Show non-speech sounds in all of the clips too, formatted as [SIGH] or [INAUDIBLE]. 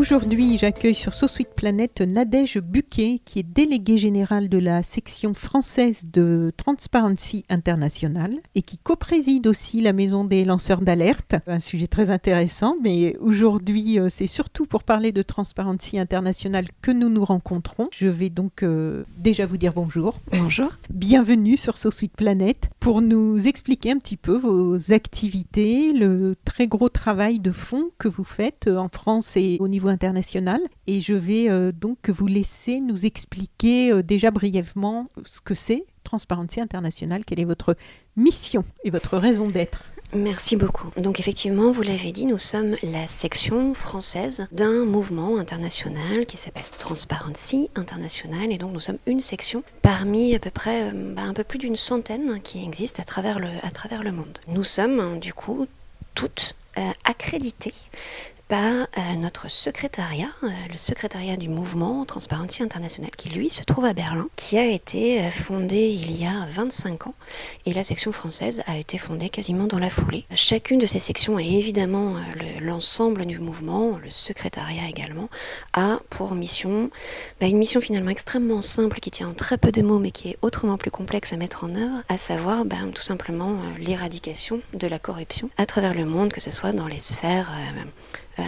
Aujourd'hui, j'accueille sur So Sweet Planet Nadège Buquet, qui est déléguée générale de la section française de Transparency International et qui co-préside aussi la maison des lanceurs d'alerte. Un sujet très intéressant, mais aujourd'hui, euh, c'est surtout pour parler de Transparency International que nous nous rencontrons. Je vais donc euh, déjà vous dire bonjour. Bonjour. Bienvenue sur So Sweet Planet pour nous expliquer un petit peu vos activités, le très gros travail de fond que vous faites euh, en France et au niveau international. Et je vais euh, donc vous laisser nous expliquer euh, déjà brièvement ce que c'est Transparency International, quelle est votre mission et votre raison d'être. Merci beaucoup. Donc effectivement, vous l'avez dit, nous sommes la section française d'un mouvement international qui s'appelle Transparency International. Et donc nous sommes une section parmi à peu près euh, bah, un peu plus d'une centaine qui existent à travers le, à travers le monde. Nous sommes du coup toutes euh, accréditées par euh, notre secrétariat, euh, le secrétariat du mouvement Transparency International, qui lui se trouve à Berlin, qui a été euh, fondé il y a 25 ans, et la section française a été fondée quasiment dans la foulée. Chacune de ces sections, et évidemment le- l'ensemble du mouvement, le secrétariat également, a pour mission bah, une mission finalement extrêmement simple qui tient en très peu de mots, mais qui est autrement plus complexe à mettre en œuvre, à savoir bah, tout simplement l'éradication de la corruption à travers le monde, que ce soit dans les sphères euh,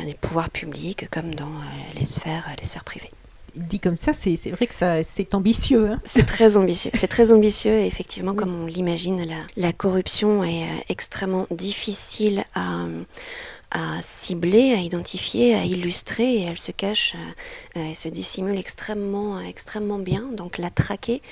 des pouvoirs publics comme dans euh, les sphères, les sphères privées. Dit comme ça, c'est vrai que ça- c'est ambitieux. hein. C'est très ambitieux. C'est très ambitieux et effectivement, comme on l'imagine, la, la corruption est euh, extrêmement difficile à, à cibler, à identifier, à illustrer et elle se cache euh, et se dissimule extrêmement, extrêmement bien. Donc la traquer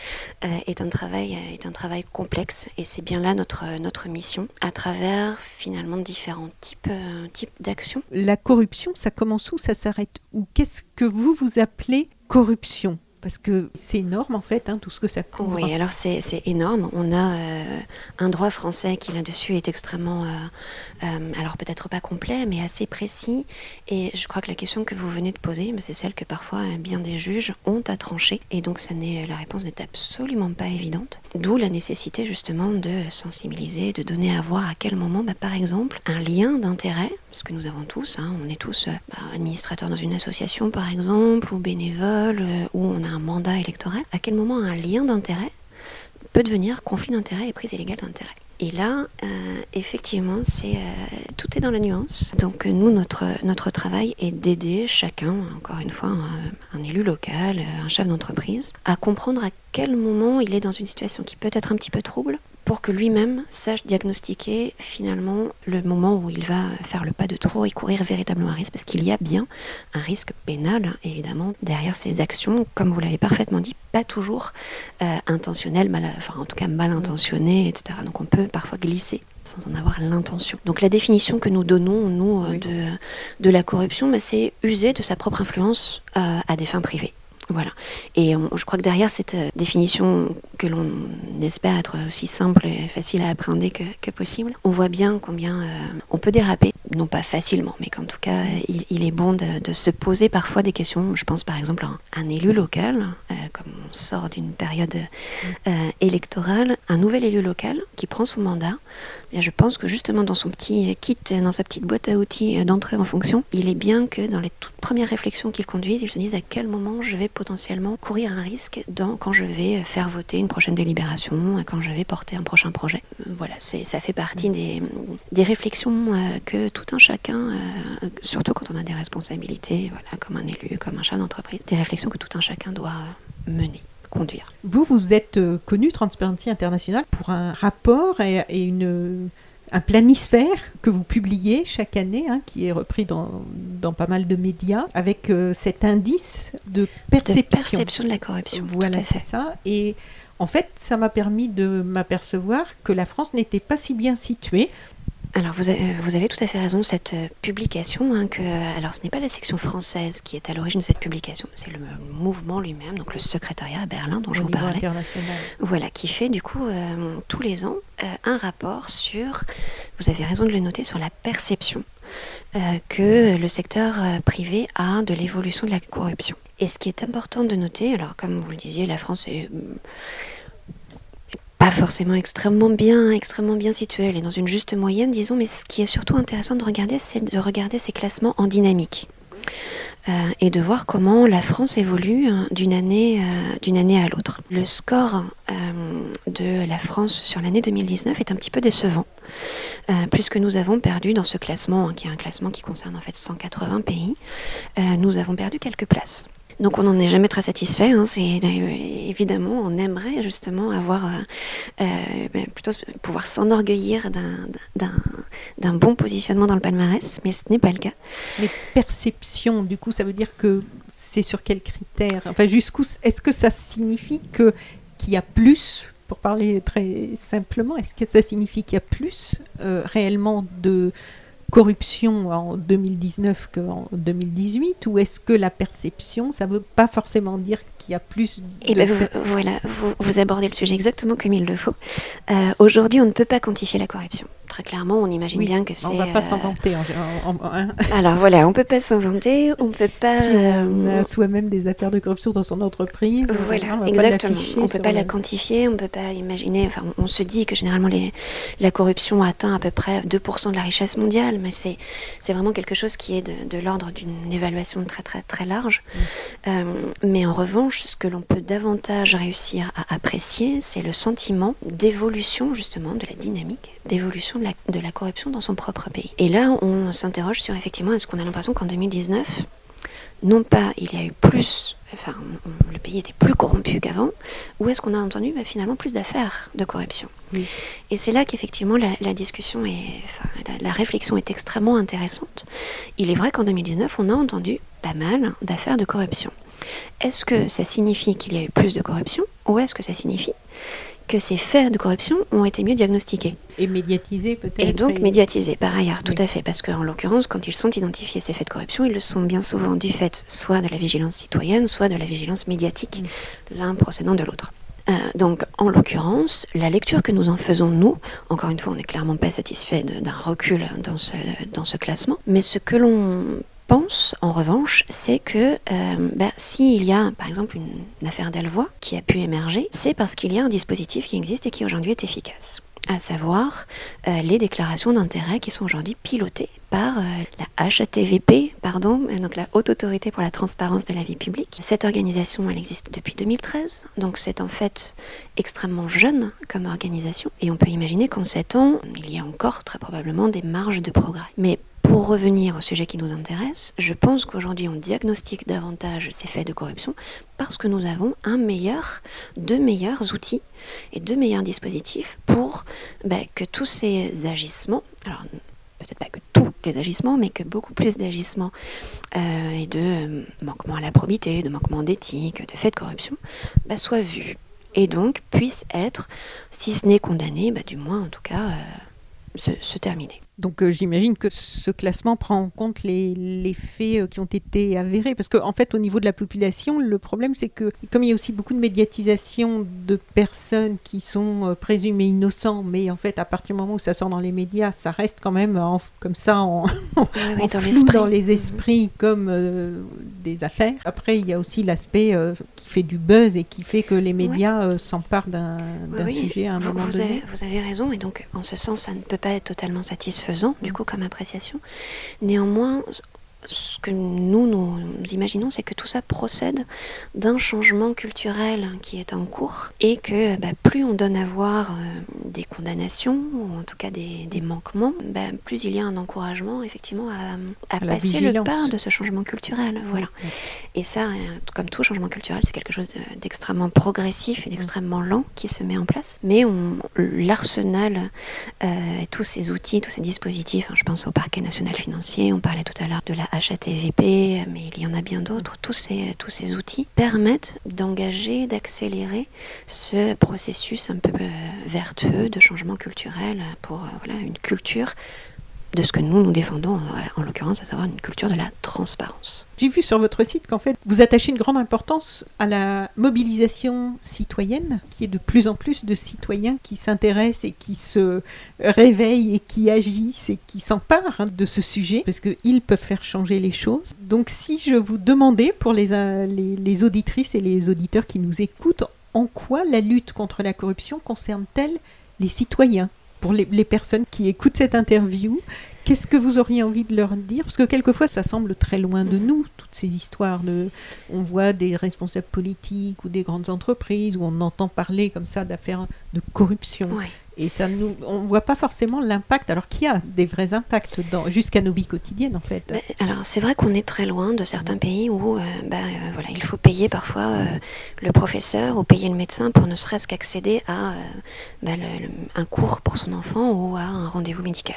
euh, est un travail, euh, est un travail complexe et c'est bien là notre, notre mission à travers finalement différents types, types d'actions. La corruption, ça commence où? Ça s'arrête où? Qu'est-ce que vous vous appelez corruption? Parce que c'est énorme en fait, hein, tout ce que ça couvre. Oui, alors c'est énorme. On a euh, un droit français qui là-dessus est extrêmement, euh, euh, alors peut-être pas complet, mais assez précis. Et je crois que la question que vous venez de poser, mais c'est celle que parfois bien des juges ont à trancher. Et donc ça la réponse n'est absolument pas évidente. D'où la nécessité justement de sensibiliser, de donner à voir à quel moment, bah, par exemple, un lien d'intérêt, ce que nous avons tous, hein, on est tous bah, administrateurs dans une association par exemple, ou bénévoles, ou on a un mandat électoral, à quel moment un lien d'intérêt peut devenir conflit d'intérêt et prise illégale d'intérêt. Et là, euh, effectivement, euh, tout est dans la nuance. Donc euh, nous, notre notre travail est d'aider chacun, encore une fois, un, élu local, un chef d'entreprise, à comprendre à quel moment il est dans une situation qui peut être un petit peu trouble, pour que lui-même sache diagnostiquer finalement le moment où il va faire le pas de trop et courir véritablement un risque, parce qu'il y a bien un risque pénal, hein, évidemment, derrière ces actions, comme vous l'avez parfaitement dit, pas toujours euh, intentionnelles, mal, enfin en tout cas mal intentionnées, etc. Donc on peut parfois glisser sans en avoir l'intention. Donc la définition que nous donnons, nous, euh, Oui. de, de la corruption, bah, c'est user de sa propre influence euh, à des fins privées. Voilà. Et je crois que derrière cette euh, définition que l'on espère être aussi simple et facile à appréhender que, possible, on voit bien combien euh, on peut déraper, non pas facilement, mais qu'en tout cas, il, est bon de, se poser parfois des questions. Je pense par exemple à un, élu local, euh, comme on sort d'une période électorale, un nouvel élu local qui prend son mandat. Bien, je pense que justement dans son petit kit, dans sa petite boîte à outils euh, d'entrée en fonction, il est bien que dans les toutes premières réflexions qu'ils conduisent, ils se disent à quel moment je vais potentiellement courir un risque dans, quand je vais faire voter une prochaine délibération, quand je vais porter un prochain projet. Voilà, ça fait partie des, des réflexions que tout un chacun, surtout quand on a des responsabilités, voilà, comme un élu, comme un chef d'entreprise, des réflexions que tout un chacun doit mener conduire. Vous, vous êtes euh, connu Transparency International pour un rapport et, une, un planisphère que vous publiez chaque année, hein, qui est repris dans, dans, pas mal de médias, avec euh, cet indice de perception. De perception de la corruption. Voilà, c'est ça. Et en fait, ça m'a permis de m'apercevoir que la France n'était pas si bien située alors vous avez, vous avez, tout à fait raison, cette euh, publication, hein, que, alors ce n'est pas la section française qui est à l'origine de cette publication, c'est le mouvement lui-même, donc le secrétariat à Berlin dont je vous parlais, voilà, qui fait du coup euh, tous les ans euh, un rapport sur, vous avez raison de le noter, sur la perception que le secteur privé a de l'évolution de la corruption. Et ce qui est important de noter, alors comme vous le disiez, la France est pas forcément extrêmement bien, extrêmement bien située. Elle est dans une juste moyenne, disons, mais ce qui est surtout intéressant de regarder, c'est de regarder ces classements en dynamique. Euh, et de voir comment la France évolue hein, d'une année, euh, d'une année à l'autre. Le score euh, de la France sur l'année 2019 est un petit peu décevant, puisque nous avons perdu dans ce classement, hein, qui est un classement qui concerne en fait 180 pays, nous avons perdu quelques places. Donc on n'en est jamais très satisfait. Hein. C'est euh, évidemment, on aimerait justement avoir euh, euh, ben, plutôt pouvoir s'enorgueillir d'un bon positionnement dans le palmarès, mais ce n'est pas le cas. Les perceptions, du coup, ça veut dire que c'est sur quels critères Enfin, jusqu'où est-ce que ça signifie que qu'il y a plus pour parler très simplement, est-ce que ça signifie qu'il y a plus réellement de, corruption en 2019 qu'en 2018 ou est-ce que la perception, ça ne veut pas forcément dire qu'il y a plus eh de... Ben, voilà, vous, abordez le sujet exactement comme il le faut. Euh, aujourd'hui, on ne peut pas quantifier la corruption. Très clairement, on imagine bien que c'est. On ne va pas s'en euh, vanter. Hein. [LAUGHS] Alors voilà, on ne peut pas s'en vanter, on ne peut pas. Si on a euh, soi-même des affaires de corruption dans son entreprise, voilà, on exactement. on ne peut pas la quantifier, on ne peut pas imaginer. Enfin, on se dit que généralement les, la corruption atteint à peu près 2% de la richesse mondiale, mais c'est vraiment quelque chose qui est de, l'ordre d'une évaluation très très très large. Mm. Euh, mais en revanche, ce que l'on peut davantage réussir à apprécier, c'est le sentiment d'évolution justement de la dynamique, d'évolution de la, corruption dans son propre pays. Et là, on s'interroge sur effectivement, est-ce qu'on a l'impression qu'en 2019, non pas il y a eu plus, enfin le pays était plus corrompu qu'avant, ou est-ce qu'on a entendu bah, finalement plus d'affaires de corruption Et c'est là qu'effectivement la, discussion et la, la, réflexion est extrêmement intéressante. Il est vrai qu'en 2019, on a entendu pas mal d'affaires de corruption. Est-ce que ça signifie qu'il y a eu plus de corruption, ou est-ce que ça signifie que ces faits de corruption ont été mieux diagnostiqués. Et médiatisés peut-être. Et donc médiatisés par ailleurs, tout à fait. Parce qu'en l'occurrence, quand ils sont identifiés, ces faits de corruption, ils le sont bien souvent du fait soit de la vigilance citoyenne, soit de la vigilance médiatique, mm. l'un procédant de l'autre. Euh, donc, en l'occurrence, la lecture que nous en faisons, nous, encore une fois, on n'est clairement pas satisfait d'un recul dans ce, dans ce classement, mais ce que l'on pense, en revanche, c'est que euh, bah, s'il y a, par exemple, une, affaire d'Alvoie qui a pu émerger, c'est parce qu'il y a un dispositif qui existe et qui aujourd'hui est efficace à savoir euh, les déclarations d'intérêt qui sont aujourd'hui pilotées par euh, la HATVP, pardon, donc la Haute Autorité pour la Transparence de la Vie Publique. Cette organisation, elle existe depuis 2013, donc c'est en fait extrêmement jeune comme organisation, et on peut imaginer qu'en 7 ans, il y a encore très probablement des marges de progrès. Mais pour revenir au sujet qui nous intéresse, je pense qu'aujourd'hui on diagnostique davantage ces faits de corruption parce que nous avons un meilleur, deux meilleurs outils et deux meilleurs dispositifs pour bah, que tous ces agissements, alors peut-être pas que tous les agissements, mais que beaucoup plus d'agissements euh, et de euh, manquements à la probité, de manquements d'éthique, de faits de corruption, bah, soient vus et donc puissent être, si ce n'est condamnés, bah, du moins en tout cas euh, se terminer. Donc euh, j'imagine que ce classement prend en compte les, faits euh, qui ont été avérés. Parce qu'en en fait, au niveau de la population, le problème, c'est que comme il y a aussi beaucoup de médiatisation de personnes qui sont euh, présumées innocentes, mais en fait, à partir du moment où ça sort dans les médias, ça reste quand même comme ça en, [LAUGHS] dans, les mhm. esprits comme des affaires. Après, il y a aussi l'aspect qui fait du buzz et qui fait que les médias s'emparent d'un sujet à un moment donné. vous avez raison, et donc en ce sens, ça ne peut pas être totalement satisfaisant du coup, comme appréciation. Néanmoins, ce que nous, nous imaginons, c'est que tout ça procède d'un changement culturel qui est en cours et que bah, plus on donne à voir euh, des condamnations, ou en tout cas des, manquements, bah, plus il y a un encouragement effectivement à, passer le pas de ce changement culturel. Voilà. Et ça, euh, comme tout changement culturel, c'est quelque chose d'extrêmement progressif et d'extrêmement lent qui se met en place. Mais l'arsenal euh, et tous ces outils, tous ces dispositifs, hein, je pense au parquet national financier, on parlait tout à l'heure de la HATVP, mais il y en a bien d'autres. Tous ces, tous ces outils permettent d'engager, d'accélérer ce processus un peu euh, vertueux de changement culturel pour euh, voilà, une culture de ce que nous, nous défendons, en l'occurrence, à savoir une culture de la transparence. J'ai vu sur votre site qu'en fait, vous attachez une grande importance à la mobilisation citoyenne, qui est de plus en plus de citoyens qui s'intéressent et qui se réveillent et qui agissent et qui s'emparent hein, de ce sujet, parce qu'ils peuvent faire changer les choses. Donc si je vous demandais, pour les, les, les auditrices et les auditeurs qui nous écoutent, en quoi la lutte contre la corruption concerne-t-elle les citoyens? Pour les, personnes qui écoutent cette interview, qu'est-ce que vous auriez envie de leur dire? Parce que quelquefois, ça semble très loin de nous, toutes ces histoires. De, on voit des responsables politiques ou des grandes entreprises où on entend parler comme ça d'affaires de corruption. Et ça nous, on ne voit pas forcément l'impact, alors qu'il y a des vrais impacts jusqu'à nos vies quotidiennes en fait. alors c'est vrai qu'on est très loin de certains pays où euh, bah, euh, voilà, il faut payer parfois euh, le professeur ou payer le médecin pour ne serait-ce qu'accéder à bah, un cours pour son enfant ou à un rendez-vous médical.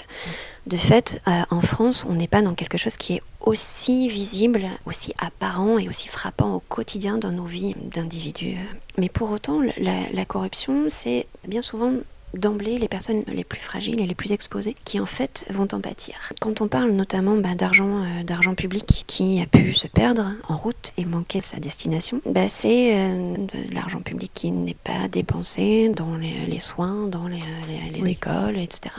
De fait, en France, on n'est pas dans quelque chose qui est aussi visible, aussi apparent et aussi frappant au quotidien dans nos vies d'individus. Mais pour autant, la corruption, c'est bien souvent d'emblée les personnes les plus fragiles et les plus exposées qui en fait vont en pâtir. Quand on parle notamment bah, d'argent euh, d'argent public qui a pu se perdre en route et manquer sa destination, bah, c'est euh, de l'argent public qui n'est pas dépensé dans les, soins, dans les, écoles, etc.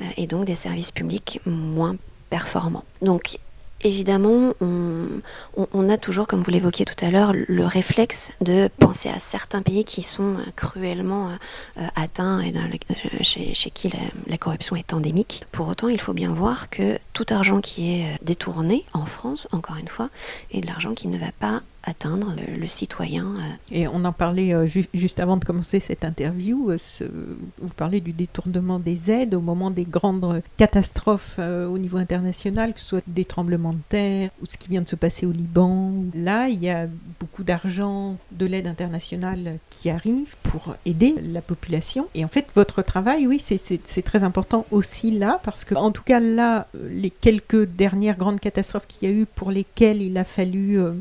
Euh, et donc des services publics moins performants. Donc évidemment, on, a toujours, comme vous l'évoquiez tout à l'heure, le réflexe de penser à certains pays qui sont euh, cruellement euh, atteints et chez, qui la, corruption est endémique. Pour autant, il faut bien voir que tout argent qui est euh, détourné en France, encore une fois, est de l'argent qui ne va pas atteindre le, citoyen. Euh. Et on en parlait euh, juste avant de commencer cette interview, euh, vous parlez du détournement des aides au moment des grandes catastrophes au niveau international, que ce soit des tremblements de terre ou ce qui vient de se passer au Liban. Là, il y a beaucoup d'argent de l'aide internationale qui arrive pour aider la population. Et en fait, votre travail, oui, c'est très important aussi là, parce que en tout cas là, les quelques dernières grandes catastrophes qu'il y a eu pour lesquelles il a fallu... Euh,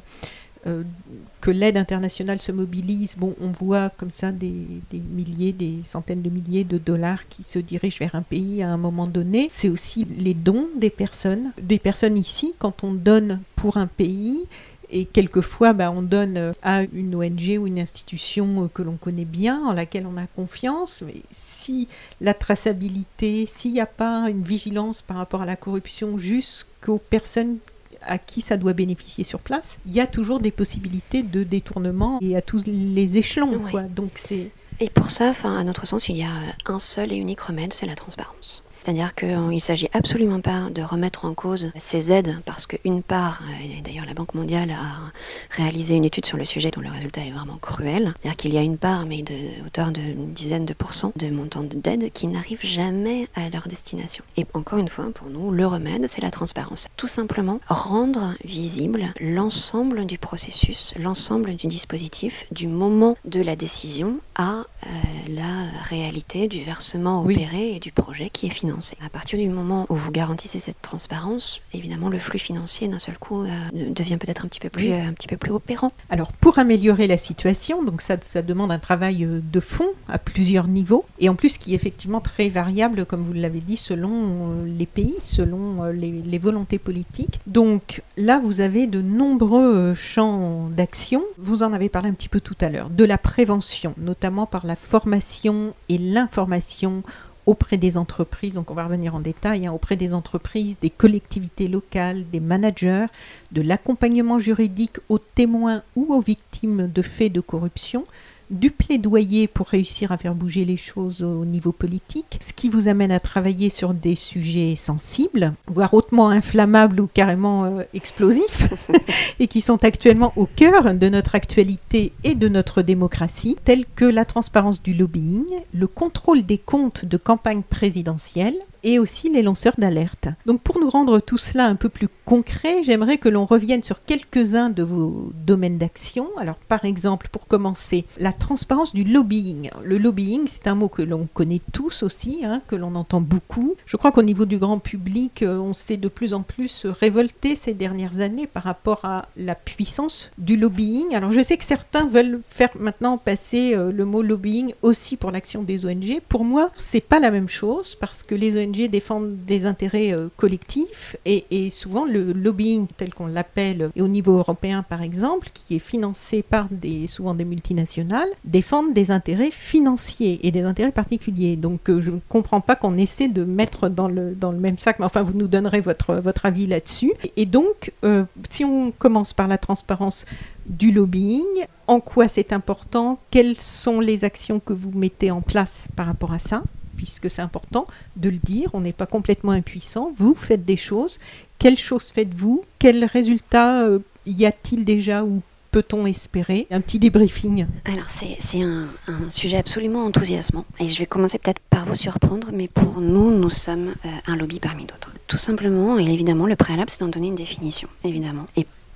que l'aide internationale se mobilise, bon, on voit comme ça des, milliers, des centaines de milliers de dollars qui se dirigent vers un pays à un moment donné. C'est aussi les dons des personnes. Des personnes ici, quand on donne pour un pays, et quelquefois, bah, on donne à une ONG ou une institution que l'on connaît bien, en laquelle on a confiance. Mais si la traçabilité, s'il n'y a pas une vigilance par rapport à la corruption jusqu'aux personnes à qui ça doit bénéficier sur place, il y a toujours des possibilités de détournement et à tous les échelons. Quoi. Donc c'est et pour ça, à notre sens, il y a un seul et unique remède, c'est la transparence. C'est-à-dire qu'il ne s'agit absolument pas de remettre en cause ces aides, parce qu'une part, et d'ailleurs la Banque mondiale a réalisé une étude sur le sujet dont le résultat est vraiment cruel, c'est-à-dire qu'il y a une part, mais de hauteur d'une dizaine de pourcents de montants d'aide qui n'arrivent jamais à leur destination. Et encore une fois, pour nous, le remède, c'est la transparence. Tout simplement rendre visible l'ensemble du processus, l'ensemble du dispositif, du moment de la décision à euh, la réalité du versement opéré et du projet qui est financé. À partir du moment où vous garantissez cette transparence, évidemment, le flux financier d'un seul coup euh, devient peut-être un petit peu plus, euh, un petit peu plus opérant. Alors, pour améliorer la situation, donc ça, ça demande un travail euh, de fond à plusieurs niveaux, et en plus qui est effectivement très variable, comme vous l'avez dit, selon les pays, selon les, les volontés politiques. Donc là, vous avez de nombreux champs d'action. Vous en avez parlé un petit peu tout à l'heure, de la prévention, notamment par la formation et l'information auprès des entreprises, donc on va revenir en détail, hein, auprès des entreprises, des collectivités locales, des managers, de l'accompagnement juridique aux témoins ou aux victimes de faits de corruption, du plaidoyer pour réussir à faire bouger les choses au niveau politique, ce qui vous amène à travailler sur des sujets sensibles, voire hautement inflammables ou carrément euh, explosifs, [LAUGHS] et qui sont actuellement au cœur de notre actualité et de notre démocratie, tels que la transparence du lobbying, le contrôle des comptes de campagne présidentielle, et aussi les lanceurs d'alerte. Donc pour nous rendre tout cela un peu plus concret, j'aimerais que l'on revienne sur quelques-uns de vos domaines d'action. Alors par exemple, pour commencer, la transparence du lobbying. Le lobbying, c'est un mot que l'on connaît tous aussi, hein, que l'on entend beaucoup. Je crois qu'au niveau du grand public, euh, on s'est de plus en plus révolté ces dernières années par rapport à la puissance du lobbying. Alors je sais que certains veulent faire maintenant passer euh, le mot lobbying aussi pour l'action des ONG. Pour moi, c'est pas la même chose parce que les ONG défendent des intérêts euh, collectifs et, souvent le lobbying tel qu'on l'appelle au niveau européen par exemple, qui est financé par des, souvent des multinationales, défendent des intérêts financiers et des intérêts particuliers. Donc euh, je ne comprends pas qu'on essaie de mettre dans le, même sac, mais enfin vous nous donnerez votre, votre avis là-dessus. Et, donc euh, si on commence par la transparence du lobbying, en quoi c'est important, quelles sont les actions que vous mettez en place par rapport à ça? Puisque c'est important de le dire, on n'est pas complètement impuissant, vous faites des choses, quelles choses faites-vous, quels résultats euh, y a-t-il déjà ou peut-on espérer? Un petit débriefing. Alors c'est un, sujet absolument enthousiasmant et je vais commencer peut-être par vous surprendre, mais pour nous, nous sommes euh, un lobby parmi d'autres. Tout simplement, et évidemment, le préalable, c'est d'en donner une définition, évidemment.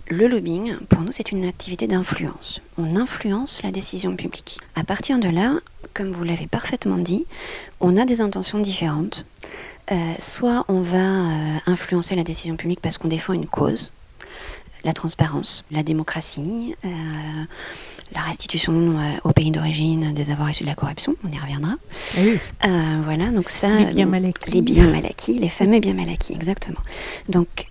Le lobbying, pour nous, c'est une activité d'influence. On influence la décision publique. À partir de là, comme vous l'avez parfaitement dit, on a des intentions différentes. Euh, soit on va euh, influencer la décision publique parce qu'on défend une cause, la transparence, la démocratie, euh, la restitution au pays d'origine des avoirs issus de la corruption, on y reviendra. Oui. voilà, donc ça. Les biens mal acquis. Les biens mal acquis, les fameux biens mal acquis, exactement. Donc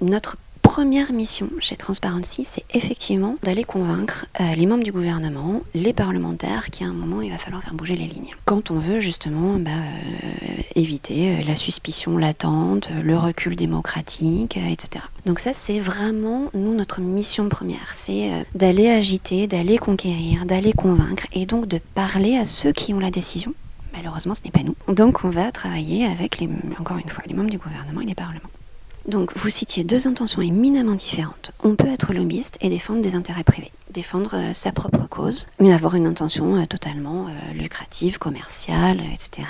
notre première mission chez Transparency, c'est effectivement d'aller convaincre euh, les membres du gouvernement, les parlementaires, qu'à un moment, il va falloir faire bouger les lignes. Quand on veut justement bah, euh, éviter euh, la suspicion latente, le recul démocratique, etc. Donc ça, c'est vraiment, nous, notre mission première. C'est d'aller agiter, d'aller conquérir, d'aller convaincre, et donc de parler à ceux qui ont la décision. Malheureusement, ce n'est pas nous. Donc on va travailler avec, les, encore une fois, les membres du gouvernement et les parlements. Donc vous citiez deux intentions éminemment différentes. On peut être lobbyiste et défendre des intérêts privés, défendre euh, sa propre cause, mais avoir une intention euh, totalement euh, lucrative, commerciale, etc.,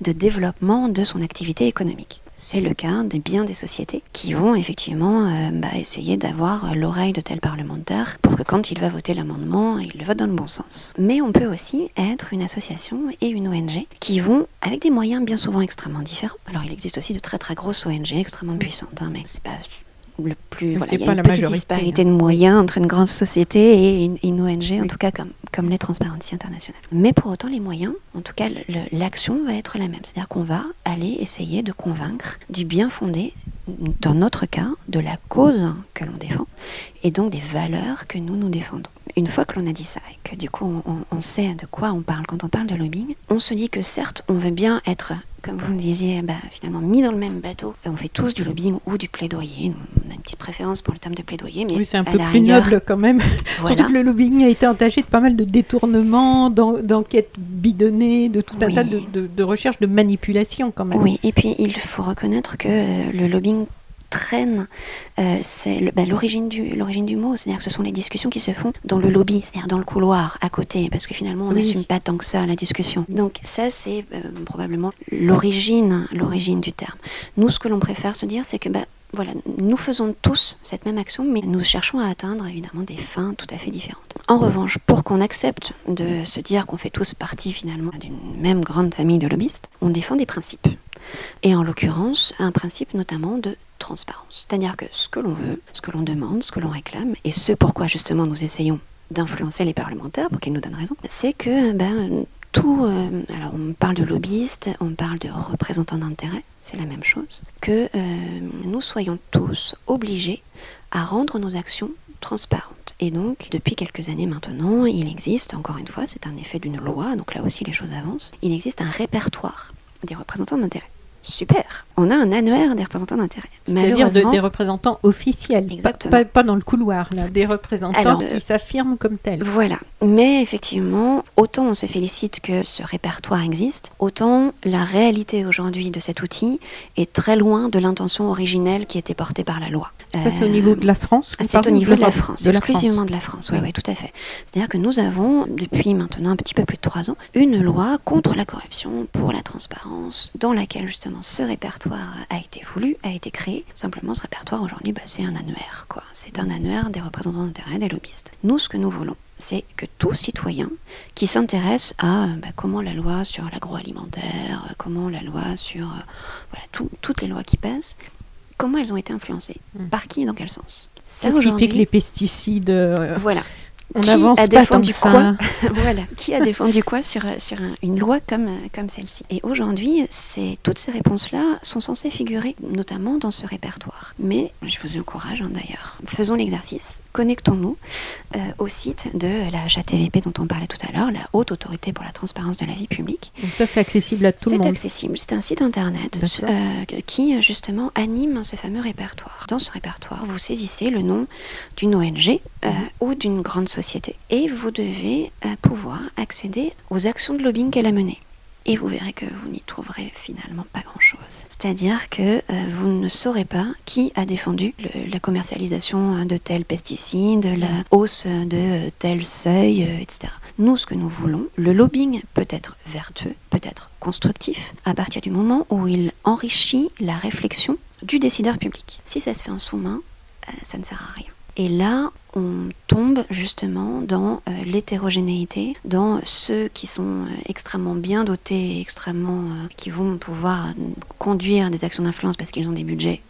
de développement de son activité économique. C'est le cas de bien des sociétés qui vont effectivement euh, bah, essayer d'avoir l'oreille de tel parlementaire pour que quand il va voter l'amendement, il le vote dans le bon sens. Mais on peut aussi être une association et une ONG qui vont, avec des moyens bien souvent extrêmement différents. Alors il existe aussi de très très grosses ONG extrêmement puissantes, hein, mais c'est pas le plus. Voilà, il y a une la petite disparité de moyens entre une grande société et une, ONG, en tout cas comme, comme les Transparency International. Mais pour autant, les moyens, en tout cas, l'action va être la même. C'est-à-dire qu'on va aller essayer de convaincre du bien fondé, dans notre cas, de la cause que l'on défend et donc des valeurs que nous nous défendons. Une fois que l'on a dit ça et que du coup on, on, sait de quoi on parle quand on parle de lobbying, on se dit que certes on veut bien être comme vous le disiez, bah, finalement mis dans le même bateau. On fait tous du lobbying ou du plaidoyer. On a une petite préférence pour le terme de plaidoyer, mais oui, c'est un peu plus noble quand même. [LAUGHS] Surtout que le lobbying a été entaché de pas mal de détournements, d'enquêtes bidonnées, de tout un tas de, de, recherches de manipulation quand même. Oui, et puis il faut reconnaître que le lobbying traîne, euh, c'est bah, l'origine du, du mot, c'est-à-dire que ce sont les discussions qui se font dans le lobby, c'est-à-dire dans le couloir, à côté, parce que finalement on n'assume pas tant que ça la discussion. Donc ça c'est euh, probablement l'origine, l'origine du terme. Nous ce que l'on préfère se dire c'est que bah, voilà, nous faisons tous cette même action, mais nous cherchons à atteindre évidemment des fins tout à fait différentes. En revanche, pour qu'on accepte de se dire qu'on fait tous partie finalement d'une même grande famille de lobbyistes, on défend des principes. Et en l'occurrence, un principe notamment de transparence. C'est-à-dire que ce que l'on veut, ce que l'on demande, ce que l'on réclame, et ce pourquoi justement nous essayons d'influencer les parlementaires pour qu'ils nous donnent raison, c'est que ben, tout, euh, alors on parle de lobbyistes, on parle de représentants d'intérêt, c'est la même chose, que euh, nous soyons tous obligés à rendre nos actions transparentes. Et donc, depuis quelques années maintenant, il existe, encore une fois, c'est un effet d'une loi, donc là aussi les choses avancent, il existe un répertoire des représentants d'intérêt. Super. On a un annuaire des représentants d'intérêt. C'est-à-dire de- des représentants officiels, pas- Exactement. pas, pas dans le couloir, là, des représentants Alors, euh, qui s'affirment comme tels. Voilà. Mais effectivement, autant on se félicite que ce répertoire existe, autant la réalité aujourd'hui de cet outil est très loin de l'intention originelle qui était portée par la loi. Ça, c'est au Euh, niveau de la France C'est au niveau de la France, de la exclusivement France. de la France, oui, Oui. oui, tout à fait. C'est-à-dire que nous avons, depuis maintenant un petit peu plus de trois ans, une loi contre la corruption, pour la transparence, dans laquelle justement ce répertoire a été voulu, a été créé. Simplement, ce répertoire aujourd'hui, bah, c'est un annuaire, quoi. C'est un annuaire des représentants d'intérêt, des lobbyistes. Nous, ce que nous voulons, c'est que tout citoyen qui s'intéresse à bah, comment la loi sur l'agroalimentaire, comment la loi sur euh, voilà, tout- toutes les lois qui passent, comment elles ont été influencées, Mm. par qui et dans quel sens? Ça, Qu'est-ce qui fait que les pesticides, euh, voilà. On Qui n'avance a défendu quoi [LAUGHS] voilà, qui a défendu quoi sur, euh, sur un- une loi comme, euh, comme celle-ci? Et aujourd'hui, c'est- toutes ces réponses-là sont censées figurer notamment dans ce répertoire. Mais je vous encourage hein, d'ailleurs, faisons l'exercice, connectons-nous euh, au site de la HATVP dont on parlait tout à l'heure, la Haute Autorité pour la Transparence de la Vie Publique. Donc ça, c'est accessible à tout le C'est monde. accessible. C'est un site internet euh, qui justement anime ce fameux répertoire. Dans ce répertoire, vous saisissez le nom d'une ONG euh, ou d'une grande société et vous devez euh, pouvoir accéder aux actions de lobbying qu'elle a menées. Et vous verrez que vous n'y trouverez finalement pas grand-chose. C'est-à-dire que euh, vous ne saurez pas qui a défendu la commercialisation hein, de tels pesticides, la hausse de tel seuil, euh, etc. Nous, ce que nous voulons, le lobbying peut être vertueux, peut être constructif, à partir du moment où il enrichit la réflexion du décideur public. Si ça se fait en sous-main, euh, ça ne sert à rien. Et là, on tombe justement dans euh, l'hétérogénéité, dans ceux qui sont euh, extrêmement bien dotés, extrêmement, euh, qui vont pouvoir conduire des actions d'influence parce qu'ils ont des budgets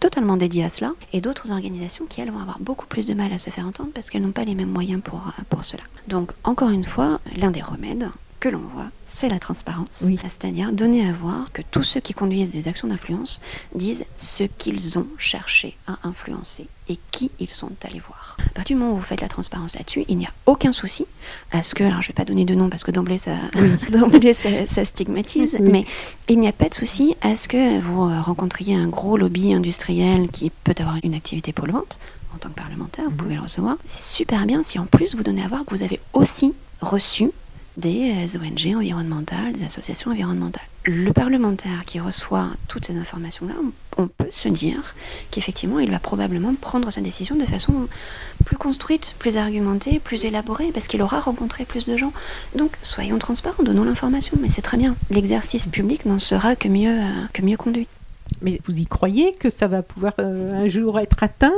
totalement dédiés à cela, et d'autres organisations qui, elles, vont avoir beaucoup plus de mal à se faire entendre parce qu'elles n'ont pas les mêmes moyens pour, pour cela. Donc, encore une fois, l'un des remèdes que l'on voit, c'est la transparence. Oui. C'est-à-dire donner à voir que tous ceux qui conduisent des actions d'influence disent ce qu'ils ont cherché à influencer et qui ils sont allés voir. À partir du moment où vous faites la transparence là-dessus, il n'y a aucun souci à ce que, alors je ne vais pas donner de nom parce que d'emblée ça, [LAUGHS] d'emblée, ça, ça stigmatise, Oui. mais il n'y a pas de souci à ce que vous euh, rencontriez un gros lobby industriel qui peut avoir une activité polluante. En tant que parlementaire, vous pouvez le recevoir. C'est super bien si en plus vous donnez à voir que vous avez aussi reçu des euh, ONG environnementales, des associations environnementales. Le parlementaire qui reçoit toutes ces informations-là, on peut se dire qu'effectivement, il va probablement prendre sa décision de façon plus construite, plus argumentée, plus élaborée, parce qu'il aura rencontré plus de gens. Donc, soyons transparents, donnons l'information, mais c'est très bien. L'exercice public n'en sera que mieux, euh, que mieux conduit. Mais vous y croyez que ça va pouvoir euh, un jour être atteint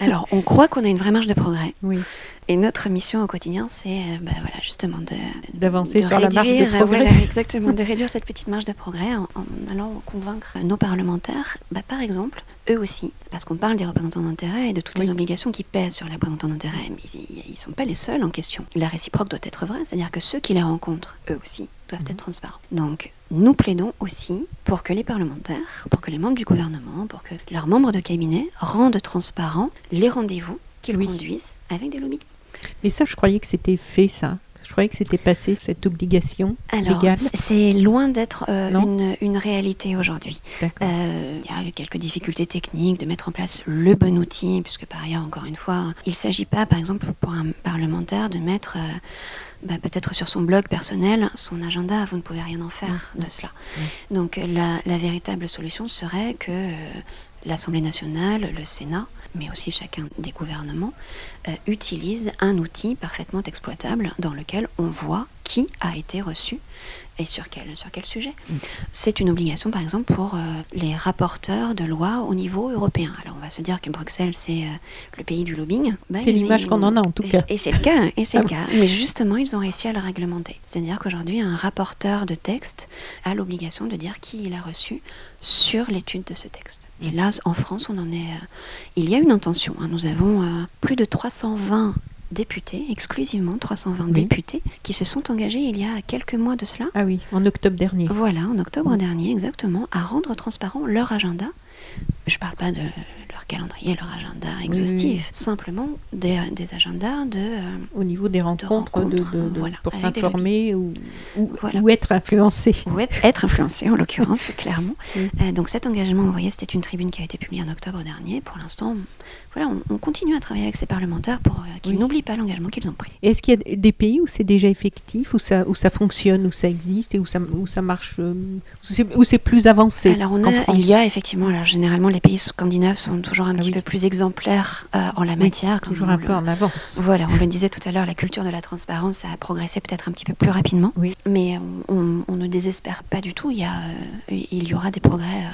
Alors, on croit qu'on a une vraie marge de progrès. Oui. Et notre mission au quotidien, c'est euh, bah, voilà, justement de D'avancer sur la marge de réduire, euh, progrès. voilà, [LAUGHS] exactement, de réduire cette petite marge de progrès en, en allant convaincre nos parlementaires, bah, par exemple, eux aussi, parce qu'on parle des représentants d'intérêt et de toutes les obligations qui pèsent sur les représentants d'intérêt, mais ils ne sont pas les seuls en question. La réciproque doit être vraie, c'est-à-dire que ceux qui les rencontrent, eux aussi, doivent être transparents. Donc, nous plaidons aussi pour que les parlementaires, pour que les membres du gouvernement, pour que leurs membres de cabinet rendent transparents les rendez-vous qu'ils Oui. conduisent avec des lobbies. Mais ça, je croyais que c'était fait, ça. Je croyais que c'était passé, cette obligation Alors, légale. c'est loin d'être euh, une, une réalité aujourd'hui. Euh, Il y a quelques difficultés techniques de mettre en place le bon outil, puisque par ailleurs, encore une fois, il ne s'agit pas, par exemple, pour un parlementaire de mettre euh, bah, peut-être sur son blog personnel son agenda. Vous ne pouvez rien en faire de cela. Donc la, la véritable solution serait que l'Assemblée nationale, le Sénat, mais aussi chacun des gouvernements, euh, utilise un outil parfaitement exploitable dans lequel on voit qui a été reçu et sur quel, sur quel sujet. C'est une obligation, par exemple, pour euh, les rapporteurs de loi au niveau européen. Alors, on va se dire que Bruxelles, c'est euh, le pays du lobbying. Ben, C'est l'image qu'on en a, en tout cas. Et c'est le cas, et c'est Ah le cas. Mais justement, ils ont réussi à le réglementer. C'est-à-dire qu'aujourd'hui, un rapporteur de texte a l'obligation de dire qui il a reçu sur l'étude de ce texte. Et là, en France, on en est. euh, il y a une intention. hein. Nous avons euh, plus de 320 députés, exclusivement 320 Oui. députés, qui se sont engagés il y a quelques mois de cela. Ah oui, en octobre dernier. Voilà, en octobre dernier, exactement, à rendre transparent leur agenda. Je ne parle pas de calendrier, leur agenda exhaustif. Simplement des, des agendas de. euh, Au niveau des rencontres, de, rencontres, de- de- voilà, pour s'informer ou, ou, Voilà. ou être influencé. ou être, être influencé en l'occurrence, [LAUGHS] clairement. Oui. Euh, donc cet engagement, vous voyez, c'était une tribune qui a été publiée en octobre dernier. Pour l'instant, voilà, on, on continue à travailler avec ces parlementaires pour euh, qu'ils Oui. n'oublient pas l'engagement qu'ils ont pris. Est-ce qu'il y a des pays où c'est déjà effectif, où ça, où ça fonctionne, où ça existe et où ça, où ça marche, euh, où c'est- plus avancé Alors on a, France il y a effectivement, alors généralement les pays scandinaves sont toujours un Ah petit oui. peu plus exemplaires euh, en la matière. toujours un le- peu en avance. Voilà, on le disait tout à l'heure, la culture de la transparence a progressé peut-être un petit peu plus rapidement, Oui. mais on, on- on ne désespère pas du tout. Il y, a, il y aura des progrès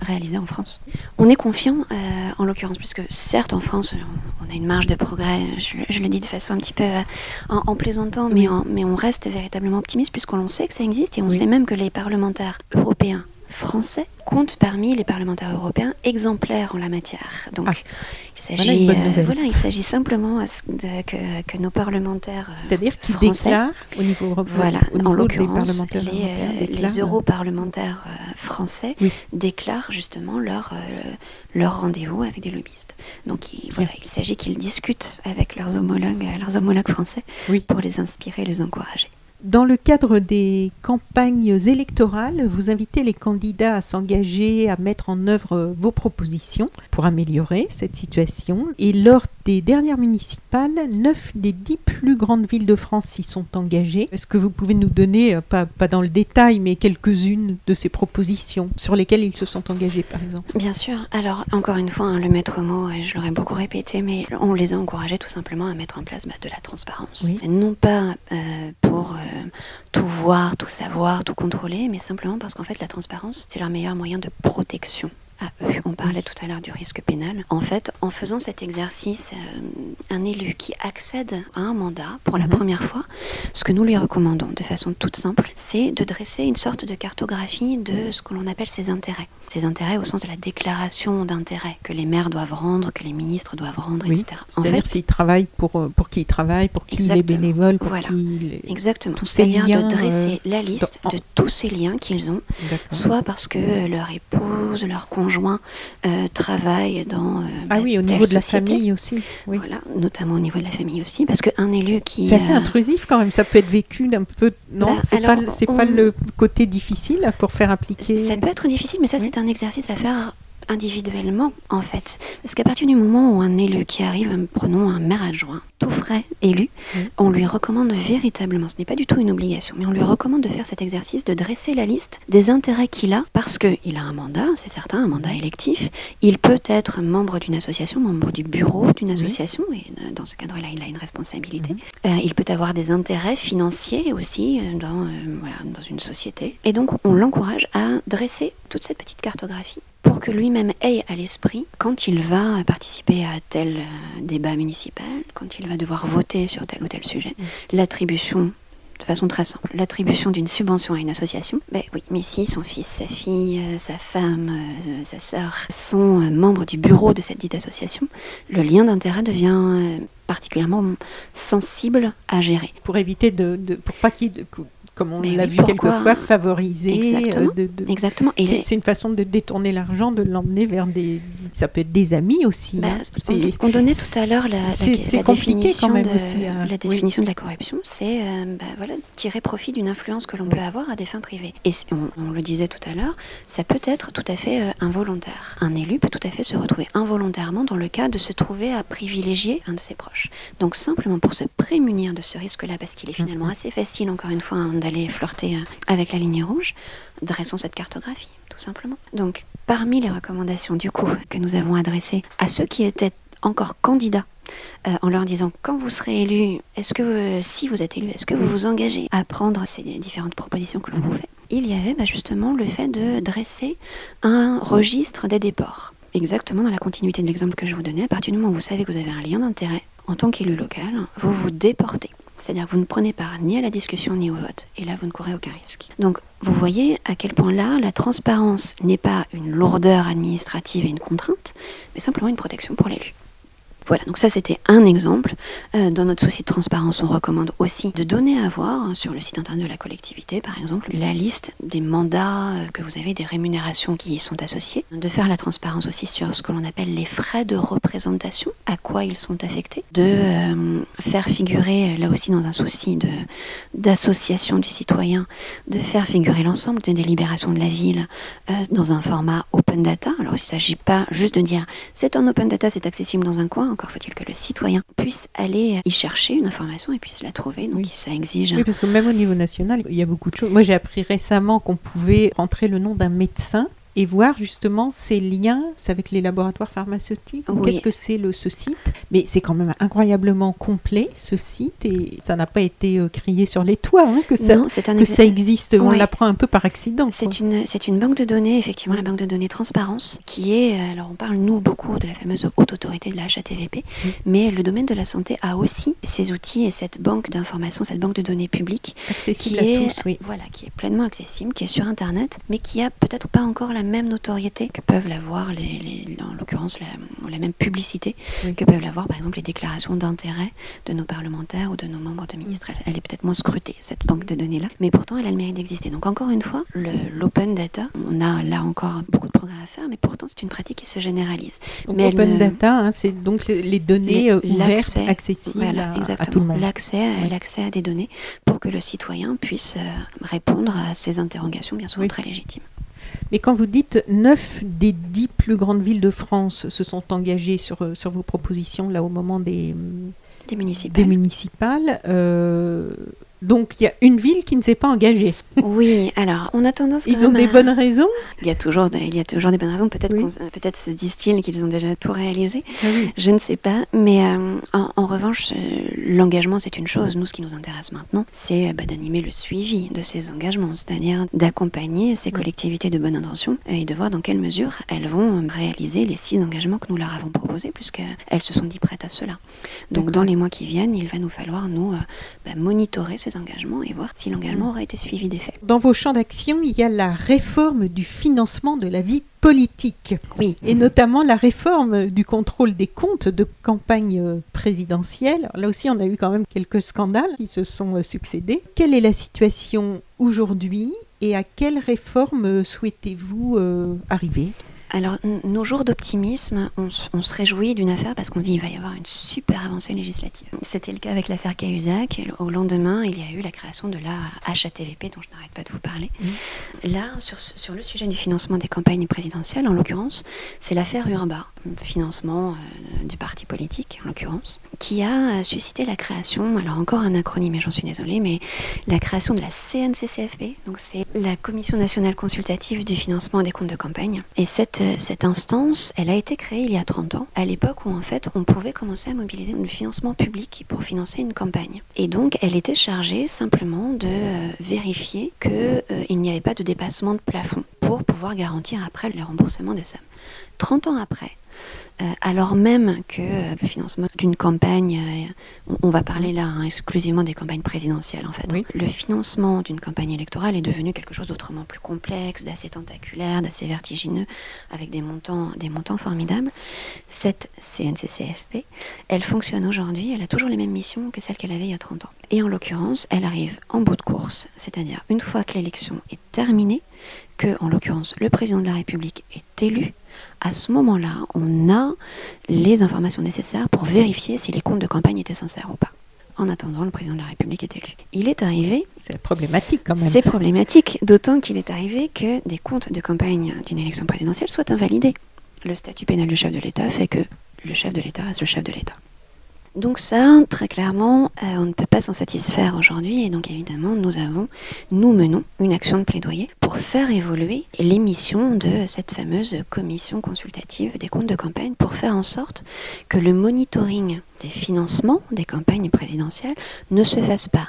réalisés en France. On est confiant, euh, en l'occurrence, puisque certes en France, on, on a une marge de progrès. Je, je le dis de façon un petit peu euh, en, en plaisantant, mais, Oui. en- mais on reste véritablement optimiste puisqu'on sait que ça existe et on Oui. sait même que les parlementaires européens français comptent parmi les parlementaires européens exemplaires en la matière. Donc, Ah, il s'agit nouvelle. voilà, il s'agit simplement de- que, que nos parlementaires euh, C'est-à-dire qu'ils déclarent au niveau européen, voilà, au en niveau des l'occurrence, parlementaires les, euh, les europarlementaires euh, français Oui. déclarent justement leur, euh, leur rendez-vous avec des lobbyistes. Donc il, voilà, il s'agit qu'ils discutent avec leurs homologues, euh, leurs homologues français Oui. pour les inspirer et les encourager. Dans le cadre des campagnes électorales, vous invitez les candidats à s'engager à mettre en œuvre vos propositions pour améliorer cette situation. Et lors des dernières municipales, 9 des 10 plus grandes villes de France s'y sont engagées. Est-ce que vous pouvez nous donner, euh, pas, pas dans le détail, mais quelques-unes de ces propositions sur lesquelles ils se sont engagés, par exemple? Bien sûr. Alors, encore une fois, hein, le maître mot, je l'aurais beaucoup répété, mais on les a encouragés tout simplement à mettre en place bah, de la transparence. Oui. Non pas euh, pour euh, tout voir, tout savoir, tout contrôler, mais simplement parce qu'en fait, la transparence, c'est leur meilleur moyen de protection. À eux. On parlait tout à l'heure du risque pénal. En fait, en faisant cet exercice, euh, un élu qui accède à un mandat pour la Mhm. première fois, ce que nous lui recommandons de façon toute simple, c'est de dresser une sorte de cartographie de ce que l'on appelle ses intérêts. Intérêts au sens de la déclaration d'intérêts que les maires doivent rendre, que les ministres doivent rendre, Oui, etc. C'est-à-dire s'ils travaillent pour, euh, pour qui ils travaillent, pour qui il est Exactement. bénévole, pour Voilà. qui il est... exactement. tous ces liens, de dresser euh, la liste de tous ces liens qu'ils ont, soit parce que euh, leur épouse, leur conjoint euh, travaille dans Ah bah, oui, au niveau de la société. famille aussi. Oui. Voilà, notamment au niveau de la famille aussi, parce qu'un élu qui... C'est assez intrusif quand même, ça peut être vécu d'un peu. Non, Bah, c'est pas, le- pas côté difficile pour faire appliquer. Ça peut être difficile, mais ça, Oui. c'est un exercice à faire individuellement, en fait. Parce qu'à partir du moment où un élu qui arrive, prenons un maire adjoint, tout frais élu, Oui. on lui recommande véritablement, ce n'est pas du tout une obligation, mais on lui recommande de faire cet exercice, de dresser la liste des intérêts qu'il a, parce qu'il a un mandat, c'est certain, un mandat électif. Il peut être membre d'une association, membre du bureau d'une association, et euh, dans ce cadre-là, il a une responsabilité. Euh, il peut avoir des intérêts financiers aussi euh, dans, euh, voilà, dans une société. Et donc, on l'encourage à dresser toute cette petite cartographie pour que lui-même ait à l'esprit, quand il va participer à tel euh, débat municipal, quand il va devoir voter sur tel ou tel sujet, l'attribution de façon très simple, l'attribution d'une subvention à une association, ben oui, mais si son fils, sa fille, euh, sa femme, euh, sa sœur sont membres du bureau de cette dite association, le lien d'intérêt devient euh, particulièrement sensible à gérer. Pour éviter de. de- pour pas qu'il. Comme on l'a oui, vu quelquefois, favoriser. Exactement. euh, de- de- Exactement. C'est une façon de détourner l'argent, de l'emmener vers des. Ça peut être des amis aussi. Bah, hein. on, donnait tout à l'heure la, la- la compliqué définition quand même de, aussi, euh, la oui. définition de la corruption, c'est euh, bah, voilà, tirer profit d'une influence que l'on peut avoir à des fins privées. Et on, on le disait tout à l'heure, ça peut être tout à fait euh, involontaire. Un élu peut tout à fait se retrouver involontairement dans le cas de se trouver à privilégier un de ses proches. Donc simplement pour se prémunir de ce risque-là, parce qu'il est finalement assez facile, encore une fois, hein, d'aller flirter euh, avec la ligne rouge, dressons cette cartographie, tout simplement. Donc, parmi les recommandations du coup que nous avons adressées à ceux qui étaient encore candidats, euh, en leur disant quand vous serez élu, est-ce que si vous êtes élu, est-ce que vous vous engagez à prendre ces différentes propositions que l'on vous fait? Il y avait bah, justement le fait de dresser un registre des déports. Exactement dans la continuité de l'exemple que je vous donnais, à partir du moment où vous savez que vous avez un lien d'intérêt en tant qu'élu local, vous vous déportez. C'est-à-dire que vous ne prenez part ni à la discussion ni au vote. Et là, vous ne courez aucun risque. Donc, vous voyez à quel point là, la transparence n'est pas une lourdeur administrative et une contrainte, mais simplement une protection pour l'élu. Voilà, donc ça c'était un exemple. Euh, dans notre souci de transparence, on recommande aussi de donner à voir hein, sur le site internet de la collectivité, par exemple, la liste des mandats euh, que vous avez, des rémunérations qui y sont associées, de faire la transparence aussi sur ce que l'on appelle les frais de représentation, à quoi ils sont affectés, de euh, faire figurer, là aussi dans un souci d'association du citoyen, de faire figurer l'ensemble des délibérations de la ville dans un format open data. Alors il ne s'agit pas juste de dire c'est en open data, c'est accessible dans un coin, encore faut-il que le citoyen puisse aller y chercher une information et puisse la trouver. Donc ça exige. Oui, parce que même au niveau national, il y a beaucoup de choses. Moi, j'ai appris récemment qu'on pouvait rentrer le nom d'un médecin et voir justement ces liens avec les laboratoires pharmaceutiques. Qu'est-ce que c'est le, ce site Mais c'est quand même incroyablement complet ce site et ça n'a pas été euh, crié sur les toits hein, que, ça, que ça existe. On l'apprend un peu par accident. C'est une, c'est une banque de données, effectivement, la banque de données Transparence, qui est, euh, alors on parle nous beaucoup de la fameuse haute autorité de la HATVP, mais le domaine de la santé a aussi ces outils et cette banque d'informations, cette banque de données publiques. Accessible qui à est, tous, oui. Voilà, qui est pleinement accessible, qui est sur Internet, mais qui a peut-être pas encore la même notoriété que peuvent l'avoir, les, les, en l'occurrence la, la, même publicité oui. que peuvent l'avoir par exemple les déclarations d'intérêt de nos parlementaires ou de nos membres de ministres. Elle, elle est peut-être moins scrutée, cette banque de données-là, mais pourtant elle a le mérite d'exister. Donc encore une fois, l'open data, on a là encore beaucoup de progrès à faire, mais pourtant c'est une pratique qui se généralise. Donc, mais open data, hein, c'est donc les, les données euh, ouvertes, accessibles voilà, à, à, tout le monde. L'accès oui. à des données pour que le citoyen puisse euh, répondre à ces interrogations bien souvent oui. très légitimes. Mais quand vous dites 9 des 10 plus grandes villes de France se sont engagées sur, sur vos propositions là au moment des, des municipales, des municipales euh, donc il y a une ville qui ne s'est pas engagée. Oui, alors on a tendance. Ils ont des à... bonnes raisons. Il y a toujours, des, il y a toujours des bonnes raisons. Peut-être, oui. peut-être se disent-ils qu'ils ont déjà tout réalisé. Ah oui. Je ne sais pas, mais euh, en, en, revanche, euh, l'engagement c'est une chose. Nous, ce qui nous intéresse maintenant, c'est bah, d'animer le suivi de ces engagements, c'est-à-dire d'accompagner ces collectivités de bonne intention et de voir dans quelle mesure elles vont réaliser les six engagements que nous leur avons proposés, puisqu'elles se sont dit prêtes à cela. Donc, dans les mois qui viennent, il va nous falloir nous euh, bah, monitorer ces engagements et voir si l'engagement aura été suivi d'effet. Dans vos champs d'action, il y a la réforme du financement de la vie politique. Oui. Et notamment la réforme du contrôle des comptes de campagne présidentielle. Là aussi, on a eu quand même quelques scandales qui se sont succédés. Quelle est la situation aujourd'hui et à quelle réforme souhaitez-vous euh, arriver? Alors, nos jours d'optimisme, on, on, se réjouit d'une affaire parce qu'on dit qu'il va y avoir une super avancée législative. C'était le cas avec l'affaire Cahuzac. Au lendemain, il y a eu la création de la HATVP, dont je n'arrête pas de vous parler. Mmh. Là, sur, sur, le sujet du financement des campagnes présidentielles, en l'occurrence, c'est l'affaire Urba, financement euh, du parti politique, en l'occurrence, qui a suscité la création, alors encore un acronyme, et j'en suis désolée, mais la création de la CNCCFP. Donc, c'est la Commission nationale consultative du financement des comptes de campagne. Et cette cette instance, elle a été créée il y a 30 ans, à l'époque où en fait on pouvait commencer à mobiliser du financement public pour financer une campagne. Et donc elle était chargée simplement de euh, vérifier qu'il euh, n'y avait pas de dépassement de plafond pour pouvoir garantir après le remboursement des sommes. 30 ans après, euh, alors même que euh, le financement d'une campagne, euh, on, on, va parler là hein, exclusivement des campagnes présidentielles en fait, oui. le financement d'une campagne électorale est devenu quelque chose d'autrement plus complexe, d'assez tentaculaire, d'assez vertigineux, avec des montants, des montants formidables. Cette CNCCFP, elle fonctionne aujourd'hui, elle a toujours les mêmes missions que celles qu'elle avait il y a 30 ans. Et en l'occurrence, elle arrive en bout de course, c'est-à-dire une fois que l'élection est terminée, que en l'occurrence le président de la République est élu, à ce moment-là, on a les informations nécessaires pour vérifier si les comptes de campagne étaient sincères ou pas. En attendant, le président de la République est élu. Il est arrivé. C'est problématique quand même. C'est problématique, d'autant qu'il est arrivé que des comptes de campagne d'une élection présidentielle soient invalidés. Le statut pénal du chef de l'État fait que le chef de l'État reste le chef de l'État. Donc ça, très clairement, euh, on ne peut pas s'en satisfaire aujourd'hui et donc évidemment, nous avons, nous menons une action de plaidoyer pour faire évoluer les missions de cette fameuse commission consultative des comptes de campagne pour faire en sorte que le monitoring des financements des campagnes présidentielles ne se fasse pas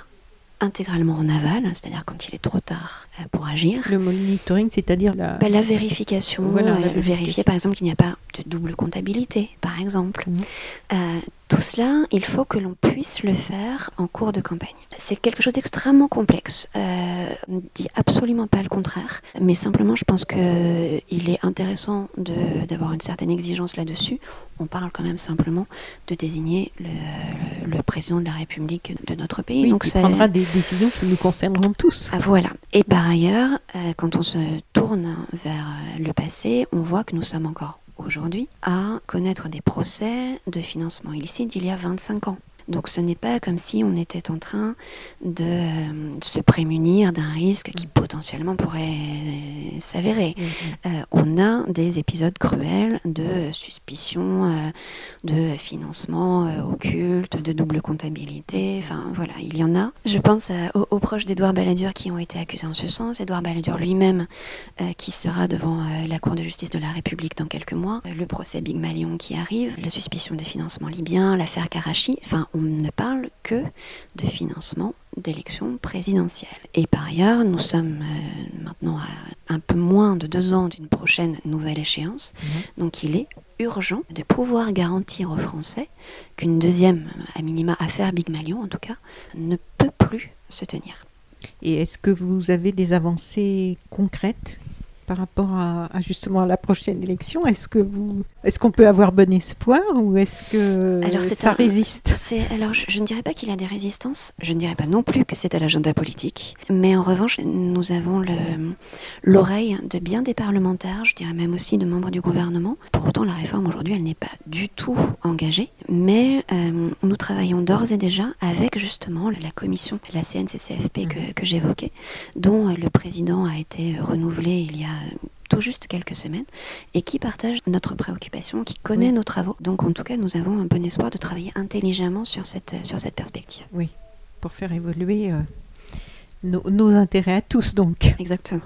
intégralement en aval, c'est-à-dire quand il est trop tard pour agir. Le monitoring, c'est-à-dire la... Bah, la vérification, voilà, la euh, vérifier par exemple qu'il n'y a pas de double comptabilité, par exemple. Mhm. Euh, tout cela, il faut que l'on puisse le faire en cours de campagne. C'est quelque chose d'extrêmement complexe. Euh, on ne dit absolument pas le contraire, mais simplement, je pense qu'il est intéressant d'avoir une certaine exigence là-dessus. On parle quand même simplement de désigner le, le président de la République de notre pays. Oui, Donc qui c'est- prendra des décisions qui nous concerneront tous. ah, voilà. Et par ailleurs, euh, quand on se tourne vers euh, le passé, on voit que nous sommes encore aujourd'hui à connaître des procès de financement illicite d'il y a 25 ans. Donc ce n'est pas comme si on était en train de euh, se prémunir d'un risque qui potentiellement pourrait euh, s'avérer. Euh, on a des épisodes cruels de suspicion, euh, de financement occulte, de double comptabilité. Enfin voilà, il y en a. Je pense à- aux, aux proches d'Édouard Balladur qui ont été accusés en ce sens. Édouard Balladur lui-même qui sera devant la Cour de justice de la République dans quelques mois. Le procès Big Malion qui arrive, la suspicion de financement libyen, l'affaire Karachi. Enfin, on ne parle que de financement d'élections présidentielles. Et par ailleurs, nous sommes euh, maintenant à un peu moins de deux ans d'une prochaine nouvelle échéance. Donc il est urgent de pouvoir garantir aux Français qu'une deuxième, à minima, affaire Big Malion en tout cas, ne peut plus se tenir. Et est-ce que vous avez des avancées concrètes par rapport à, à justement à la prochaine élection Est-ce que vous, est-ce qu'on peut avoir bon espoir ou est-ce que Alors, ça un- résiste? Alors je, je ne dirais pas qu'il a des résistances, je ne dirais pas non plus que c'est à l'agenda politique, mais en revanche nous avons le- l'oreille de bien des parlementaires, je dirais même aussi de membres du gouvernement. Pour autant la réforme aujourd'hui elle n'est pas du tout engagée, mais euh, nous travaillons d'ores et déjà avec justement la commission, la CNCCFP que, que j'évoquais, dont le président a été renouvelé il y a tout juste quelques semaines et qui partage notre préoccupation, qui connaît Oui. nos travaux. Donc en tout cas, nous avons un bon espoir de travailler intelligemment sur cette, sur cette perspective. Oui, pour faire évoluer euh, nos, nos intérêts à tous donc. Exactement.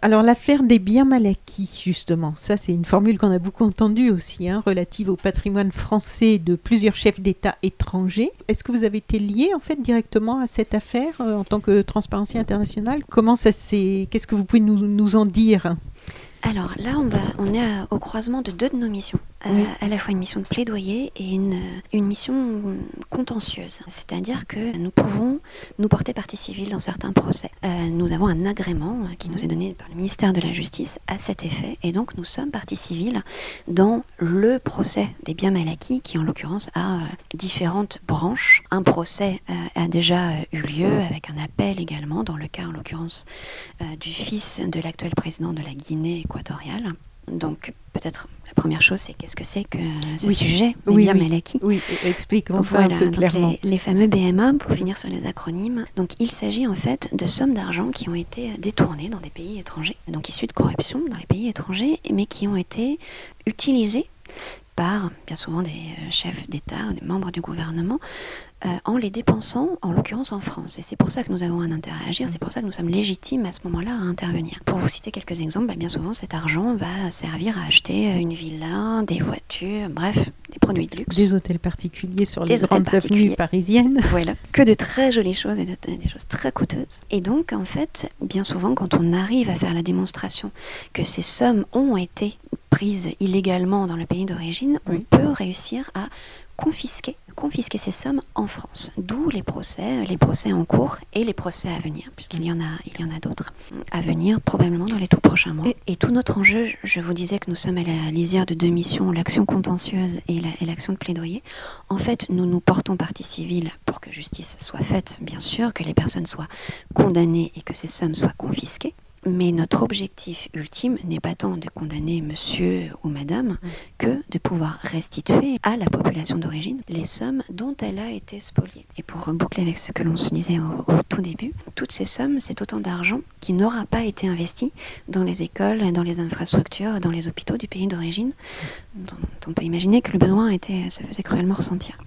Alors l'affaire des biens mal acquis, justement, ça c'est une formule qu'on a beaucoup entendue aussi, hein, relative au patrimoine français de plusieurs chefs d'État étrangers. Est-ce que vous avez été lié en fait directement à cette affaire euh, en tant que Transparency International? Comment ça s'est Qu'est-ce que vous pouvez nous, nous en dire? Alors là, on, va, on est à- au croisement de deux de nos missions. Euh, Oui. à la fois une mission de plaidoyer et une, une mission contentieuse. C'est-à-dire que nous pouvons nous porter partie civile dans certains procès. Euh, nous avons un agrément euh, qui nous est donné par le ministère de la Justice à cet effet. Et donc nous sommes partie civile dans le procès des biens mal acquis qui en l'occurrence a euh, différentes branches. Un procès euh, a déjà euh, eu lieu avec un appel également dans le cas en l'occurrence euh, du fils de l'actuel président de la Guinée équatoriale. Donc peut-être la première chose c'est qu'est-ce que c'est que ce Oui. sujet des Oui, biens oui. expliquons ça un peu clairement. les, les fameux BMA, pour finir sur les acronymes. Donc, il s'agit en fait de sommes d'argent qui ont été détournées dans des pays étrangers, donc issues de corruption dans les pays étrangers, mais qui ont été utilisées par bien souvent des chefs d'État, des membres du gouvernement, euh, en les dépensant, en l'occurrence en France. Et c'est pour ça que nous avons un intérêt à agir, c'est pour ça que nous sommes légitimes à ce moment-là à intervenir. Pour vous citer quelques exemples, bah, bien souvent cet argent va servir à acheter euh, une villa, des voitures, bref, des produits de luxe. Des hôtels particuliers sur Des les grandes avenues parisiennes. [LAUGHS] Voilà, que de très jolies choses et de, des choses très coûteuses. Et donc, en fait, bien souvent, quand on arrive à faire la démonstration que ces sommes ont été prises illégalement dans le pays d'origine, Oui. on peut réussir à confisquer, confisquer ces sommes en France. D'où les procès, les procès en cours et les procès à venir, puisqu'il y en a, il y en a d'autres à venir probablement dans les tout prochains mois. Et- Et, tout notre enjeu, je- vous disais que nous sommes à la lisière de deux missions, l'action contentieuse et la- et l'action de plaidoyer. En fait, nous nous portons partie civile pour que justice soit faite, bien sûr, que les personnes soient condamnées et que ces sommes soient confisquées. Mais notre objectif ultime n'est pas tant de condamner monsieur ou madame que de pouvoir restituer à la population d'origine les sommes dont elle a été spoliée. Et pour boucler avec ce que l'on se disait au, au tout début, toutes ces sommes, c'est autant d'argent qui n'aura pas été investi dans les écoles, dans les infrastructures, dans les hôpitaux du pays d'origine, dont on peut imaginer que le besoin était, se faisait cruellement ressentir.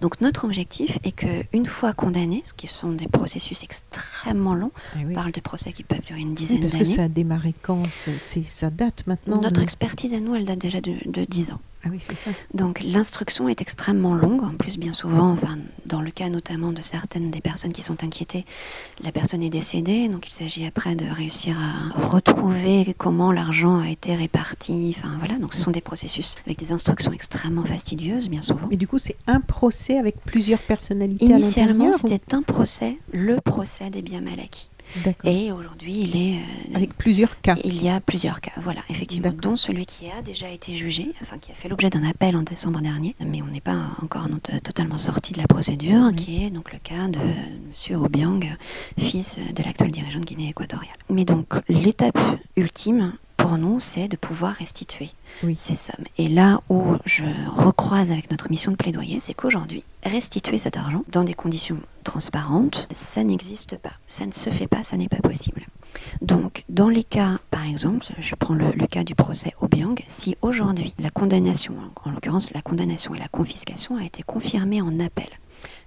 Donc notre objectif est que une fois condamnés, ce qui sont des processus extrêmement longs, Eh oui. on parle de procès qui peuvent durer une Oui, dizaine parce que d'années. ça a démarré quand C'est ça date maintenant. Notre expertise à nous, elle date déjà de, de 10 ans. Ah oui, c'est ça. Donc l'instruction est extrêmement longue. En plus, bien souvent, enfin, dans le cas notamment de certaines des personnes qui sont inquiétées, la personne est décédée. Donc il s'agit après de réussir à retrouver comment l'argent a été réparti. Enfin voilà, donc ce sont des processus avec des instructions extrêmement fastidieuses, bien souvent. Mais du coup, c'est un procès avec plusieurs personnalités Initialement, à l'intérieur ou- c'était un procès, le procès des biens mal acquis. Et aujourd'hui, il est euh, Avec plusieurs cas. Il y a plusieurs cas, voilà, effectivement, dont celui qui a déjà été jugé, enfin qui a fait l'objet d'un appel en décembre dernier, mais on n'est pas encore totalement sorti de la procédure, Oui. qui est donc le cas de M. Obiang, fils de l'actuel dirigeant de Guinée équatoriale. Mais donc l'étape ultime pour nous, c'est de pouvoir restituer Oui. ces sommes. Et là où je recroise avec notre mission de plaidoyer, c'est qu'aujourd'hui, restituer cet argent dans des conditions transparentes, ça n'existe pas. Ça ne se fait pas, ça n'est pas possible. Donc, dans les cas, par exemple, je prends le, le cas du procès Obiang, si aujourd'hui la condamnation, en l'occurrence la condamnation et la confiscation, a été confirmée en appel,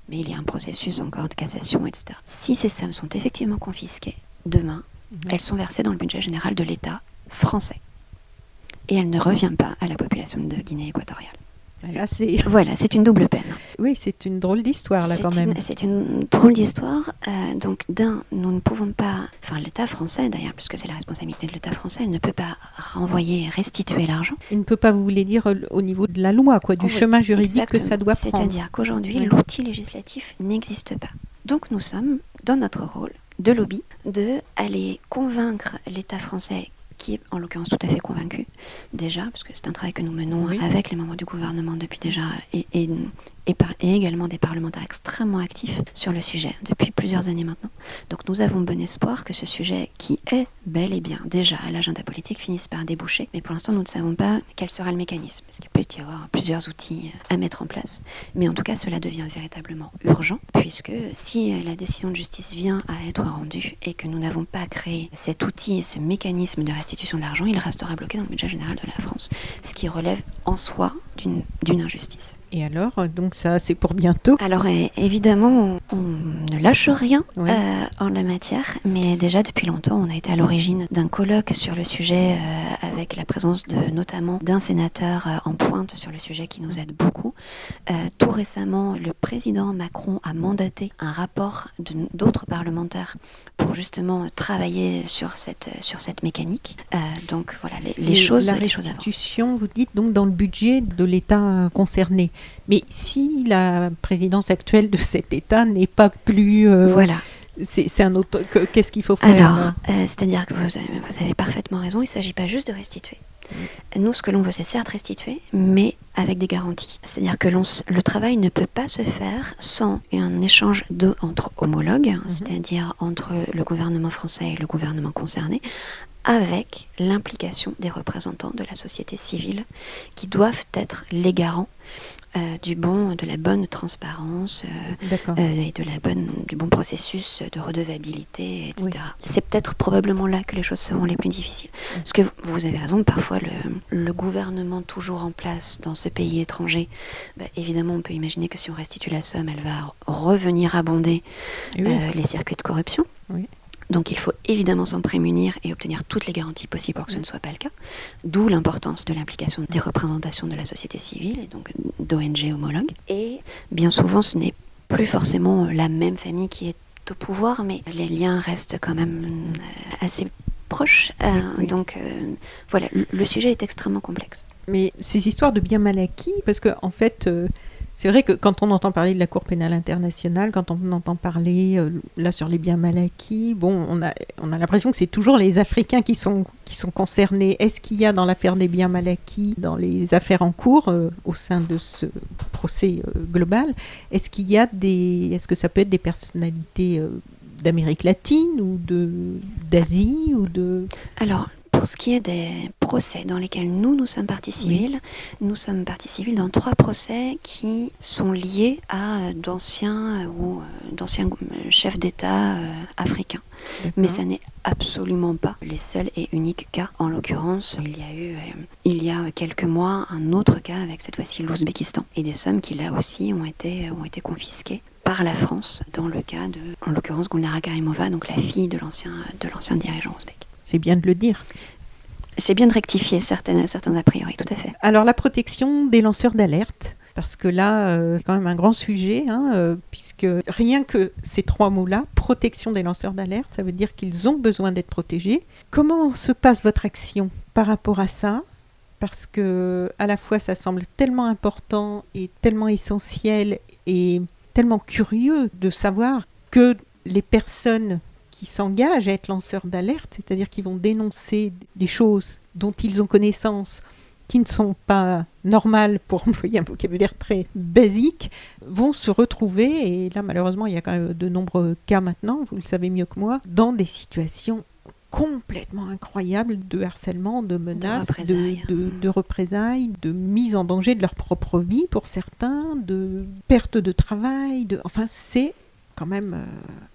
mais il y a un processus encore de cassation, etc. Si ces sommes sont effectivement confisquées, demain, elles sont versées dans le budget général de l'État français. Et elles ne reviennent pas à la population de Guinée équatoriale. Là. Voilà, c'est une double peine. Oui, c'est une drôle d'histoire, là, quand même. C'est une drôle d'histoire. Euh, donc, d'un, nous ne pouvons pas, enfin, l'État français d'ailleurs, puisque c'est la responsabilité de l'État français, il ne peut pas renvoyer, restituer l'argent. Il ne peut pas, vous voulez dire, au niveau de la loi, quoi, du Oh, oui, chemin juridique que ça doit prendre. C'est-à-dire qu'aujourd'hui, Oui. l'outil législatif n'existe pas. Donc, nous sommes dans notre rôle de lobby, de aller convaincre l'État français qui est en l'occurrence tout à fait convaincu déjà, parce que c'est un travail que nous menons Oui. avec les membres du gouvernement depuis déjà, et, et, et également des parlementaires extrêmement actifs sur le sujet depuis plusieurs années maintenant. Donc nous avons bon espoir que ce sujet, qui est bel et bien déjà à l'agenda politique, finisse par déboucher. Mais pour l'instant, nous ne savons pas quel sera le mécanisme. Parce qu'il peut y avoir plusieurs outils à mettre en place. Mais en tout cas, cela devient véritablement urgent, puisque si la décision de justice vient à être rendue et que nous n'avons pas créé cet outil et ce mécanisme de restitution de l'argent, il restera bloqué dans le budget général de la France. Ce qui relève en soi d'une injustice. Et alors, euh, donc ça, c'est pour bientôt. Alors évidemment, on, on ne lâche rien euh, en la matière, mais déjà depuis longtemps, on a été à l'origine d'un colloque sur le sujet euh, avec la présence de notamment d'un sénateur euh, en pointe sur le sujet qui nous aide beaucoup. Euh, tout récemment, le président Macron a mandaté un rapport d'autres parlementaires pour justement travailler sur cette sur cette mécanique. Euh, donc voilà, les, les choses, La les choses restitution, vous dites donc dans le budget de l'État concerné. Mais si la présidence actuelle de cet État n'est pas plus, euh, Voilà. C'est c'est un autre. que- Qu'est-ce qu'il faut faire Alors, là euh, c'est-à-dire que vous avez, vous avez parfaitement raison, il ne s'agit pas juste de restituer. Nous, ce que l'on veut, c'est certes restituer, mais avec des garanties. C'est-à-dire que le travail ne peut pas se faire sans un échange de, entre homologues, c'est-à-dire entre le gouvernement français et le gouvernement concerné, avec l'implication des représentants de la société civile qui doivent être les garants euh, du bon, de la bonne transparence, euh, euh, et de la bonne, du bon processus de redevabilité, etc. Oui. C'est peut-être probablement là que les choses seront les plus difficiles. Parce que vous, avez raison, parfois le, le gouvernement toujours en place dans ce pays étranger, bah, évidemment on peut imaginer que si on restitue la somme, elle va revenir abonder oui. les circuits de corruption. Oui. Donc il faut évidemment s'en prémunir et obtenir toutes les garanties possibles pour que ce ne soit pas le cas. D'où l'importance de l'implication des représentations de la société civile et donc d'ONG homologues. Et bien souvent, ce n'est plus forcément la même famille qui est au pouvoir, mais les liens restent quand même euh, assez proches. Euh, Oui. Donc euh, voilà, le, le sujet est extrêmement complexe. Mais ces histoires de biens mal acquis, parce que en fait, euh, c'est vrai que quand on entend parler de la Cour pénale internationale, quand on entend parler euh, là sur les biens mal acquis, bon, on a, on a l'impression que c'est toujours les Africains qui sont, qui sont concernés. Est-ce qu'il y a dans l'affaire des biens mal acquis, dans les affaires en cours euh, au sein de ce procès euh, global, est-ce qu'il y a des, est-ce que ça peut être des personnalités d'Amérique latine ou de d'Asie ou de Alors, pour ce qui est des procès dans lesquels nous, nous sommes partie civile, nous sommes partie civile dans trois procès qui sont liés à euh, d'anciens euh, ou euh, d'anciens chefs d'État africains. Mais ça n'est absolument pas les seuls et uniques cas. En l'occurrence, il y a eu, il y a quelques mois, un autre cas avec cette fois-ci l'Ouzbékistan. Et des sommes qui, là aussi, ont été, ont été confisquées par la France dans le cas de, en l'occurrence, Gulnara Karimova, donc la fille de l'ancien, de l'ancien dirigeant ouzbek. C'est bien de le dire. C'est bien de rectifier certaines, certains a priori, tout à fait. Alors la protection des lanceurs d'alerte, parce que là, euh, c'est quand même un grand sujet, hein, euh, puisque rien que ces trois mots-là, protection des lanceurs d'alerte, ça veut dire qu'ils ont besoin d'être protégés. Comment se passe votre action par rapport à ça? Parce que à la fois, ça semble tellement important et tellement essentiel et tellement curieux de savoir que les personnes qui s'engagent à être lanceurs d'alerte, c'est-à-dire qui vont dénoncer des choses dont ils ont connaissance, qui ne sont pas normales, pour [LAUGHS] employer un vocabulaire très basique, vont se retrouver, et là malheureusement il y a quand même de nombreux cas maintenant, vous le savez mieux que moi, dans des situations complètement incroyables de harcèlement, de menaces, de représailles. de, de représailles, de mise en danger de leur propre vie pour certains, de perte de travail, de... enfin c'est quand même euh,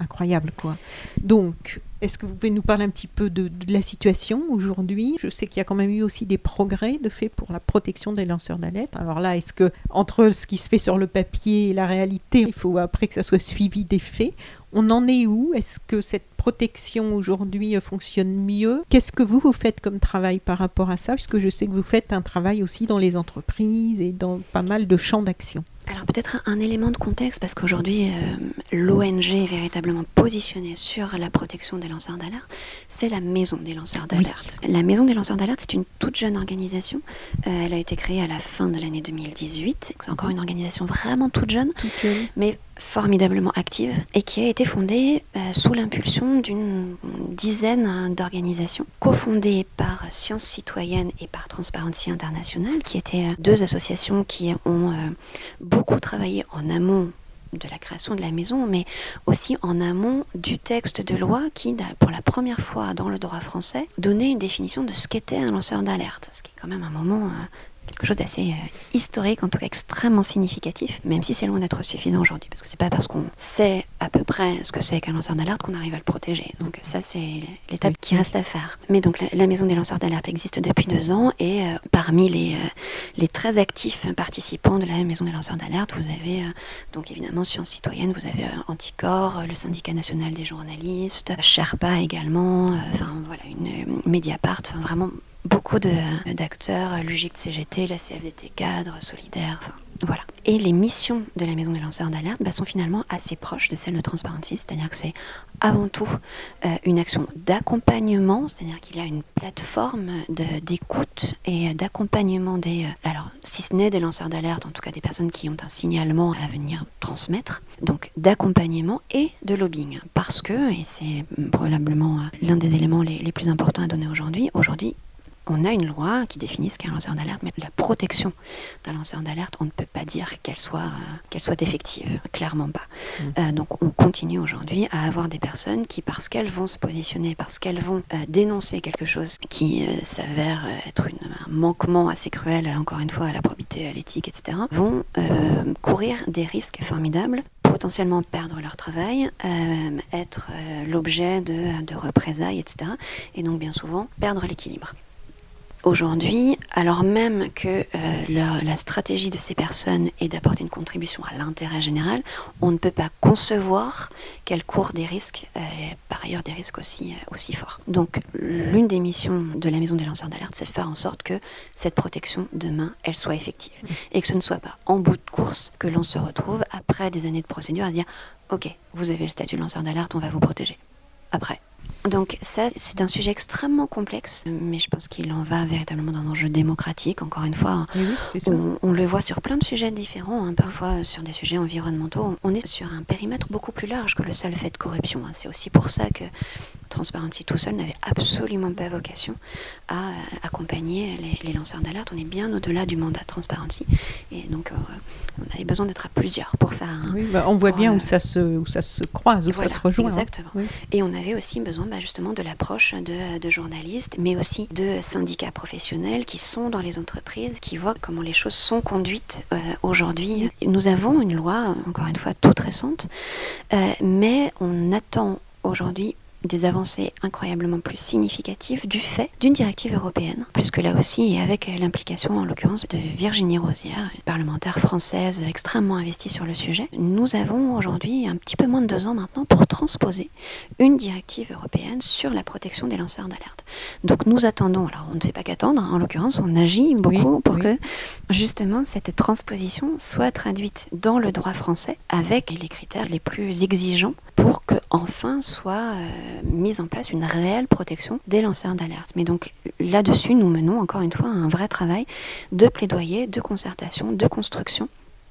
incroyable quoi. Donc, est-ce que vous pouvez nous parler un petit peu de, de la situation aujourd'hui? Je sais qu'il y a quand même eu aussi des progrès de fait pour la protection des lanceurs d'alerte. Alors là, est-ce que entre ce qui se fait sur le papier et la réalité, il faut après que ça soit suivi des faits? On en est où? Est-ce que cette protection aujourd'hui euh, fonctionne mieux? Qu'est-ce que vous vous faites comme travail par rapport à ça? Puisque je sais que vous faites un travail aussi dans les entreprises et dans pas mal de champs d'action. Alors peut-être un, un élément de contexte, parce qu'aujourd'hui, euh, l'ONG est véritablement positionnée sur la protection des lanceurs d'alerte, c'est la Maison des lanceurs d'alerte. La Maison des lanceurs d'alerte, c'est une toute jeune organisation. Euh, elle a été créée à la fin de l'année 2018. C'est encore une organisation vraiment toute jeune, mais formidablement active, et qui a été fondée euh, sous l'impulsion d'une dizaine hein, d'organisations, cofondées par Sciences Citoyennes et par Transparency International, qui étaient deux associations qui ont beaucoup travaillé en amont de la création de la maison, mais aussi en amont du texte de loi qui, pour la première fois dans le droit français, donnait une définition de ce qu'était un lanceur d'alerte, ce qui est quand même un moment, euh, quelque chose d'assez euh, historique, en tout cas extrêmement significatif, même si c'est loin d'être suffisant aujourd'hui, parce que c'est pas parce qu'on sait à peu près ce que c'est qu'un lanceur d'alerte qu'on arrive à le protéger. Donc ça, c'est l'étape qui reste à faire. Mais donc la, maison des lanceurs d'alerte existe depuis deux ans, et euh, parmi les, euh, les très actifs participants de la maison des lanceurs d'alerte, vous avez euh, donc évidemment Sciences Citoyennes, vous avez Anticor, le syndicat national des journalistes, Sherpa également, enfin voilà, une Mediapart, enfin vraiment beaucoup d'acteurs, euh, l'UGIC CGT, la CFDT cadre, solidaire, enfin, voilà. Et les missions de la maison des lanceurs d'alerte bah, sont finalement assez proches de celles de Transparency, c'est-à-dire que c'est avant tout euh, une action d'accompagnement, c'est-à-dire qu'il y a une plateforme d'écoute et d'accompagnement des, euh, alors si ce n'est des lanceurs d'alerte, en tout cas des personnes qui ont un signalement à venir transmettre, donc d'accompagnement et de lobbying, parce que, et c'est probablement l'un des éléments les plus importants à donner aujourd'hui, aujourd'hui on a une loi qui définit ce qu'est un lanceur d'alerte, mais la protection d'un lanceur d'alerte, on ne peut pas dire qu'elle soit, euh, qu'elle soit effective, clairement pas. Euh, donc on continue aujourd'hui à avoir des personnes qui, parce qu'elles vont se positionner, parce qu'elles vont euh, dénoncer quelque chose qui s'avère être une- un manquement assez cruel, encore une fois, à la probité, à l'éthique, etc., vont courir des risques formidables potentiellement perdre leur travail, euh, être euh, l'objet de, de représailles, etc. Et donc bien souvent perdre l'équilibre. Aujourd'hui, alors même que euh, la, stratégie de ces personnes est d'apporter une contribution à l'intérêt général, on ne peut pas concevoir qu'elles courent des risques, euh, par ailleurs des risques aussi, euh, aussi forts. Donc l'une des missions de la maison des lanceurs d'alerte, c'est de faire en sorte que cette protection demain, elle soit effective. Et que ce ne soit pas en bout de course que l'on se retrouve, après des années de procédure, à dire, OK, vous avez le statut de lanceur d'alerte, on va vous protéger. Après. Donc ça, c'est un sujet extrêmement complexe, mais je pense qu'il en va véritablement d'un enjeu démocratique, encore une fois. Oui, oui, ça. On, on le voit sur plein de sujets différents, hein, parfois sur des sujets environnementaux. On est sur un périmètre beaucoup plus large que le seul fait de corruption. hein. C'est aussi pour ça que Transparency tout seul n'avait absolument pas vocation à euh, accompagner les, les lanceurs d'alerte. On est bien au-delà du mandat Transparency. Et donc, euh, on avait besoin d'être à plusieurs pour faire un, Oui, bah, on voit bien pour, où ça se, où ça se croise, où Voilà, ça se rejoint. hein. Exactement. Oui. Et on avait aussi besoin bah, justement de l'approche de, de journalistes, mais aussi de syndicats professionnels qui sont dans les entreprises, qui voient comment les choses sont conduites euh, aujourd'hui. Nous avons une loi, encore une fois, toute récente, euh, mais on attend aujourd'hui des avancées incroyablement plus significatives du fait d'une directive européenne, puisque là aussi, et avec l'implication en l'occurrence de Virginie Rosière, une parlementaire française extrêmement investie sur le sujet, nous avons aujourd'hui un petit peu moins de deux ans maintenant pour transposer une directive européenne sur la protection des lanceurs d'alerte. Donc nous attendons, alors on ne fait pas qu'attendre, hein, en l'occurrence on agit beaucoup pour que justement cette transposition soit traduite dans le droit français avec les critères les plus exigeants pour que enfin soit euh, mise en place une réelle protection des lanceurs d'alerte. Mais donc là-dessus, nous menons encore une fois un vrai travail de plaidoyer, de concertation, de construction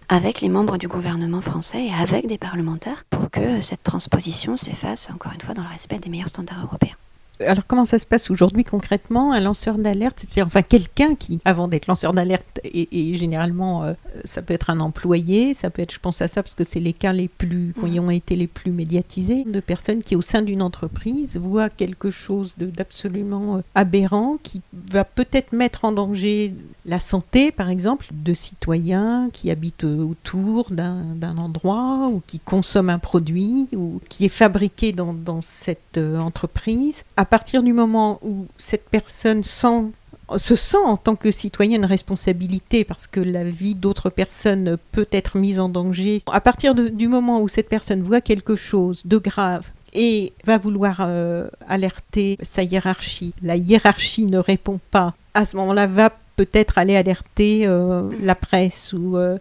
avec les membres du gouvernement français et avec des parlementaires pour que cette transposition s'efface encore une fois dans le respect des meilleurs standards européens. Alors comment ça se passe aujourd'hui concrètement Un lanceur d'alerte, c'est enfin quelqu'un qui, avant d'être lanceur d'alerte, et, généralement euh, ça peut être un employé, ça peut être, je pense à ça parce que c'est les cas les plus, qui ont été les plus médiatisés, de personnes qui au sein d'une entreprise voient quelque chose d'absolument euh, aberrant qui va peut-être mettre en danger la santé, par exemple, de citoyens qui habitent autour d'un endroit ou qui consomment un produit ou qui est fabriqué dans, dans cette euh, entreprise. à partir du moment où cette personne sent, se sent en tant que citoyen une responsabilité parce que la vie d'autres personnes peut être mise en danger, à partir du moment où cette personne voit quelque chose de grave et va vouloir euh, alerter sa hiérarchie, la hiérarchie ne répond pas, à ce moment-là va peut-être aller alerter euh, la presse ou euh,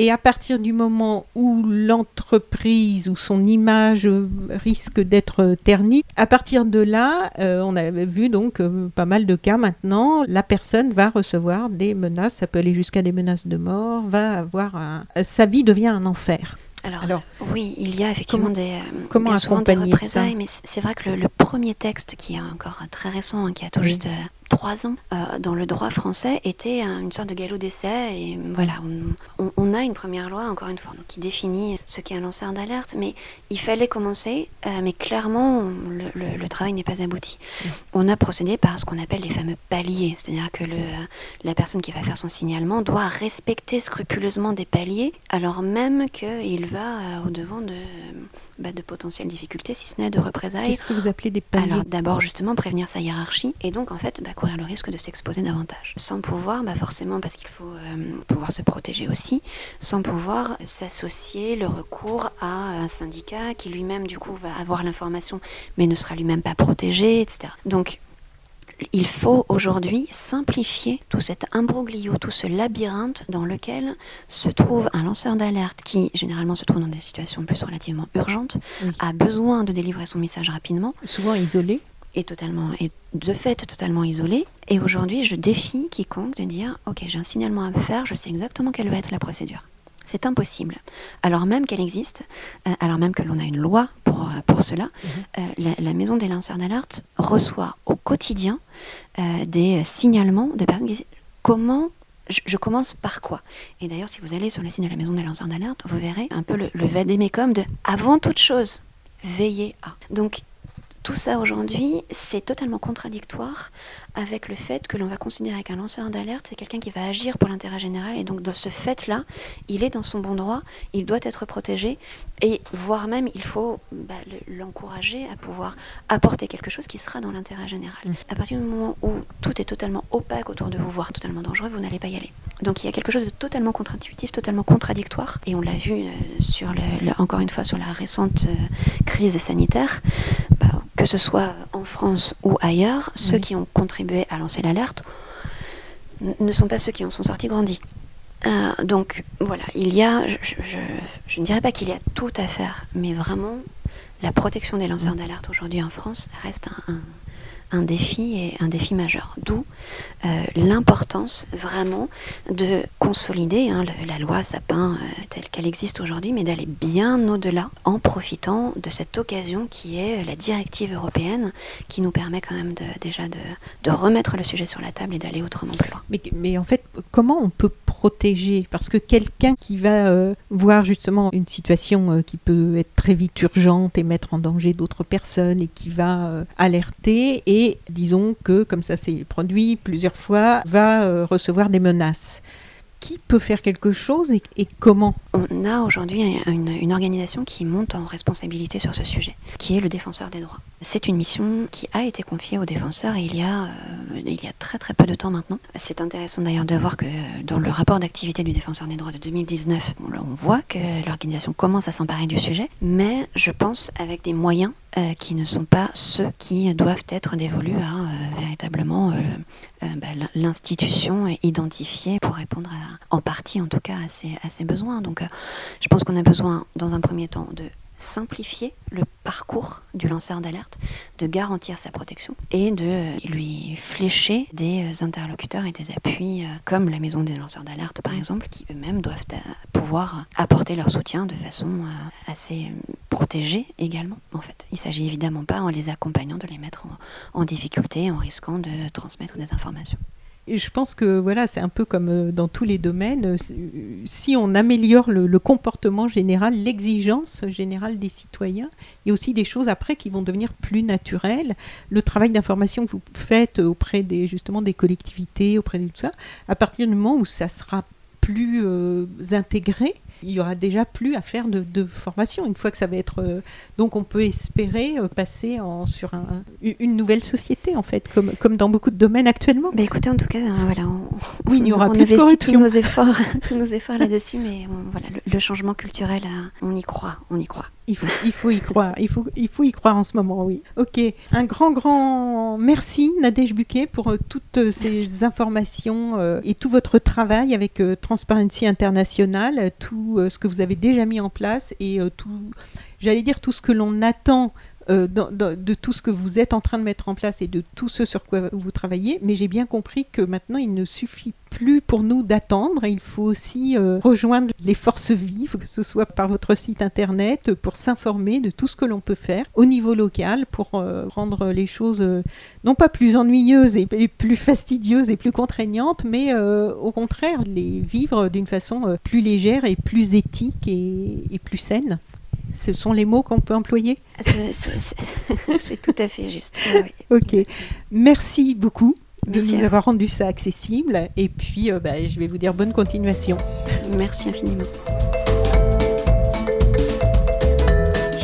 et à partir du moment où l'entreprise ou son image risque d'être ternie, à partir de là, euh, on a vu donc euh, pas mal de cas maintenant, la personne va recevoir des menaces, ça peut aller jusqu'à des menaces de mort, va avoir un... sa vie devient un enfer. Alors, oui, il y a effectivement des, euh, comment accompagner ça? mais c'est vrai que le, premier texte qui est encore très récent, hein, qui a tout juste trois ans euh, dans le droit français était une sorte de galop d'essai. Et voilà, on, a une première loi, encore une fois, qui définit ce qu'est un lanceur d'alerte, mais il fallait commencer, euh, mais clairement, le, travail n'est pas abouti. Mm. On a procédé par ce qu'on appelle les fameux paliers, c'est-à-dire que le, la personne qui va faire son signalement doit respecter scrupuleusement des paliers, alors même qu'il va euh, au-devant de bah, de potentielles difficultés, si ce n'est de représailles. Qu'est-ce que vous appelez des paliers Alors d'abord justement prévenir sa hiérarchie et donc en fait bah, courir le risque de s'exposer davantage. Sans pouvoir, bah, forcément parce qu'il faut euh, pouvoir se protéger aussi, sans pouvoir s'associer le recours à un syndicat qui lui-même du coup va avoir l'information mais ne sera lui-même pas protégé, etc. Donc il faut aujourd'hui simplifier tout cet imbroglio, tout ce labyrinthe dans lequel se trouve un lanceur d'alerte qui généralement se trouve dans des situations plus relativement urgentes, a besoin de délivrer son message rapidement. Souvent isolé. Et totalement, et de fait totalement isolé. Et aujourd'hui, je défie quiconque de dire, ok, j'ai un signalement à faire, je sais exactement quelle va être la procédure. C'est impossible. Alors même qu'elle existe, euh, alors même que l'on a une loi pour, euh, pour cela, mhm. euh, la, Maison des lanceurs d'alerte reçoit au quotidien des signalements de personnes qui disent comment je, commence par quoi? Et d'ailleurs, si vous allez sur le site de la Maison des lanceurs d'alerte, vous verrez un peu le, le vadémécum de avant toute chose, veillez à. Donc tout ça aujourd'hui, c'est totalement contradictoire avec le fait que l'on va considérer qu'un lanceur d'alerte, c'est quelqu'un qui va agir pour l'intérêt général. Et donc, dans ce fait-là, il est dans son bon droit, il doit être protégé, et voire même, il faut bah, l'encourager à pouvoir apporter quelque chose qui sera dans l'intérêt général. Mm. À partir du moment où tout est totalement opaque autour de vous, voire totalement dangereux, vous n'allez pas y aller. Donc, il y a quelque chose de totalement contre-intuitif, totalement contradictoire, et on l'a vu euh, sur le, encore une fois sur la récente euh, crise sanitaire. Bah, que ce soit en France ou ailleurs, ceux qui ont contribué à lancer l'alerte ne sont pas ceux qui en sont sortis grandis. Euh, donc voilà, il y a, je, ne dirais pas qu'il y a tout à faire, mais vraiment, la protection des lanceurs d'alerte aujourd'hui en France reste un, un défi et un défi majeur. D'où euh, l'importance vraiment de consolider hein, la loi Sapin euh, telle qu'elle existe aujourd'hui, mais d'aller bien au-delà en profitant de cette occasion qui est la directive européenne qui nous permet quand même de, déjà de, remettre le sujet sur la table et d'aller autrement plus loin. Mais, mais, en fait, comment on peut protéger Parce que quelqu'un qui va euh, voir justement une situation qui peut être très vite urgente et mettre en danger d'autres personnes et qui va alerter et disons que, comme ça s'est produit plusieurs fois, va euh, recevoir des menaces. Qui peut faire quelque chose et, comment On a aujourd'hui une, organisation qui monte en responsabilité sur ce sujet, qui est le défenseur des droits. C'est une mission qui a été confiée au défenseur il y a, euh, il y a très très peu de temps maintenant. C'est intéressant d'ailleurs de voir que dans le rapport d'activité du défenseur des droits de 2019, on, voit que l'organisation commence à s'emparer du sujet, mais je pense avec des moyens euh, qui ne sont pas ceux qui doivent être dévolus à euh, véritablement euh, bah, l'institution identifiée pour répondre en partie en tout cas à ses, à ses besoins. Donc euh, je pense qu'on a besoin dans un premier temps de simplifier le parcours du lanceur d'alerte, de garantir sa protection et de euh, lui flécher des euh, interlocuteurs et des appuis euh, comme la maison des lanceurs d'alerte par exemple qui eux-mêmes doivent pouvoir apporter leur soutien de façon assez protégée également en fait. Il s'agit évidemment pas en les accompagnant de les mettre en, en difficulté en risquant de transmettre des informations. Je pense que voilà, c'est un peu comme euh, dans tous les domaines. euh, euh, Si on améliore le, comportement général, l'exigence générale des citoyens, il y a aussi des choses après qui vont devenir plus naturelles. Le travail d'information que vous faites auprès des justement des collectivités, auprès de tout ça, à partir du moment où ça sera plus intégré, il y aura déjà plus à faire de, de formation. Une fois que ça va être, euh, donc on peut espérer euh, passer en, sur un- une nouvelle société en fait, comme, comme dans beaucoup de domaines actuellement. Bah écoutez, en tout cas, euh, voilà, on, Oui, il n'y aura on plus de investit corruption. tous nos efforts, [LAUGHS] tous nos efforts là-dessus, mais on- voilà, le, le changement culturel, euh, on y croit, on y croit. Il faut, il faut y croire. Il faut, il faut y croire en ce moment, oui. Ok. Un grand, grand merci, Nadège Buquet, pour euh, toutes euh, ces informations euh, et tout votre travail avec euh, Transparency International, tout euh, ce que vous avez déjà mis en place et tout, j'allais dire, tout ce que l'on attend. Euh, de tout ce que vous êtes en train de mettre en place et de tout ce sur quoi vous travaillez, mais j'ai bien compris que maintenant il ne suffit plus pour nous d'attendre, il faut aussi euh, rejoindre les forces vives, que ce soit par votre site internet, pour s'informer de tout ce que l'on peut faire au niveau local pour euh, rendre les choses non pas plus ennuyeuses et, plus fastidieuses et plus contraignantes, mais au contraire les vivre d'une façon plus légère et plus éthique et plus saine. Ce sont les mots qu'on peut employer. C'est- [LAUGHS] C'est tout à fait juste. oui, oui. Ok. Merci beaucoup de Merci nous avoir rendu ça accessible. Et puis, euh, bah, je vais vous dire bonne continuation. Merci infiniment.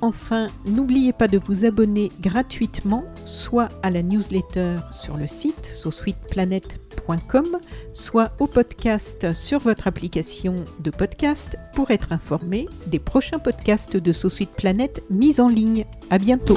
Enfin, n'oubliez pas de vous abonner gratuitement, soit à la newsletter sur le site sosweetplanet.com, soit au podcast sur votre application de podcast pour être informé des prochains podcasts de So Sweet Planet mis en ligne. À bientôt.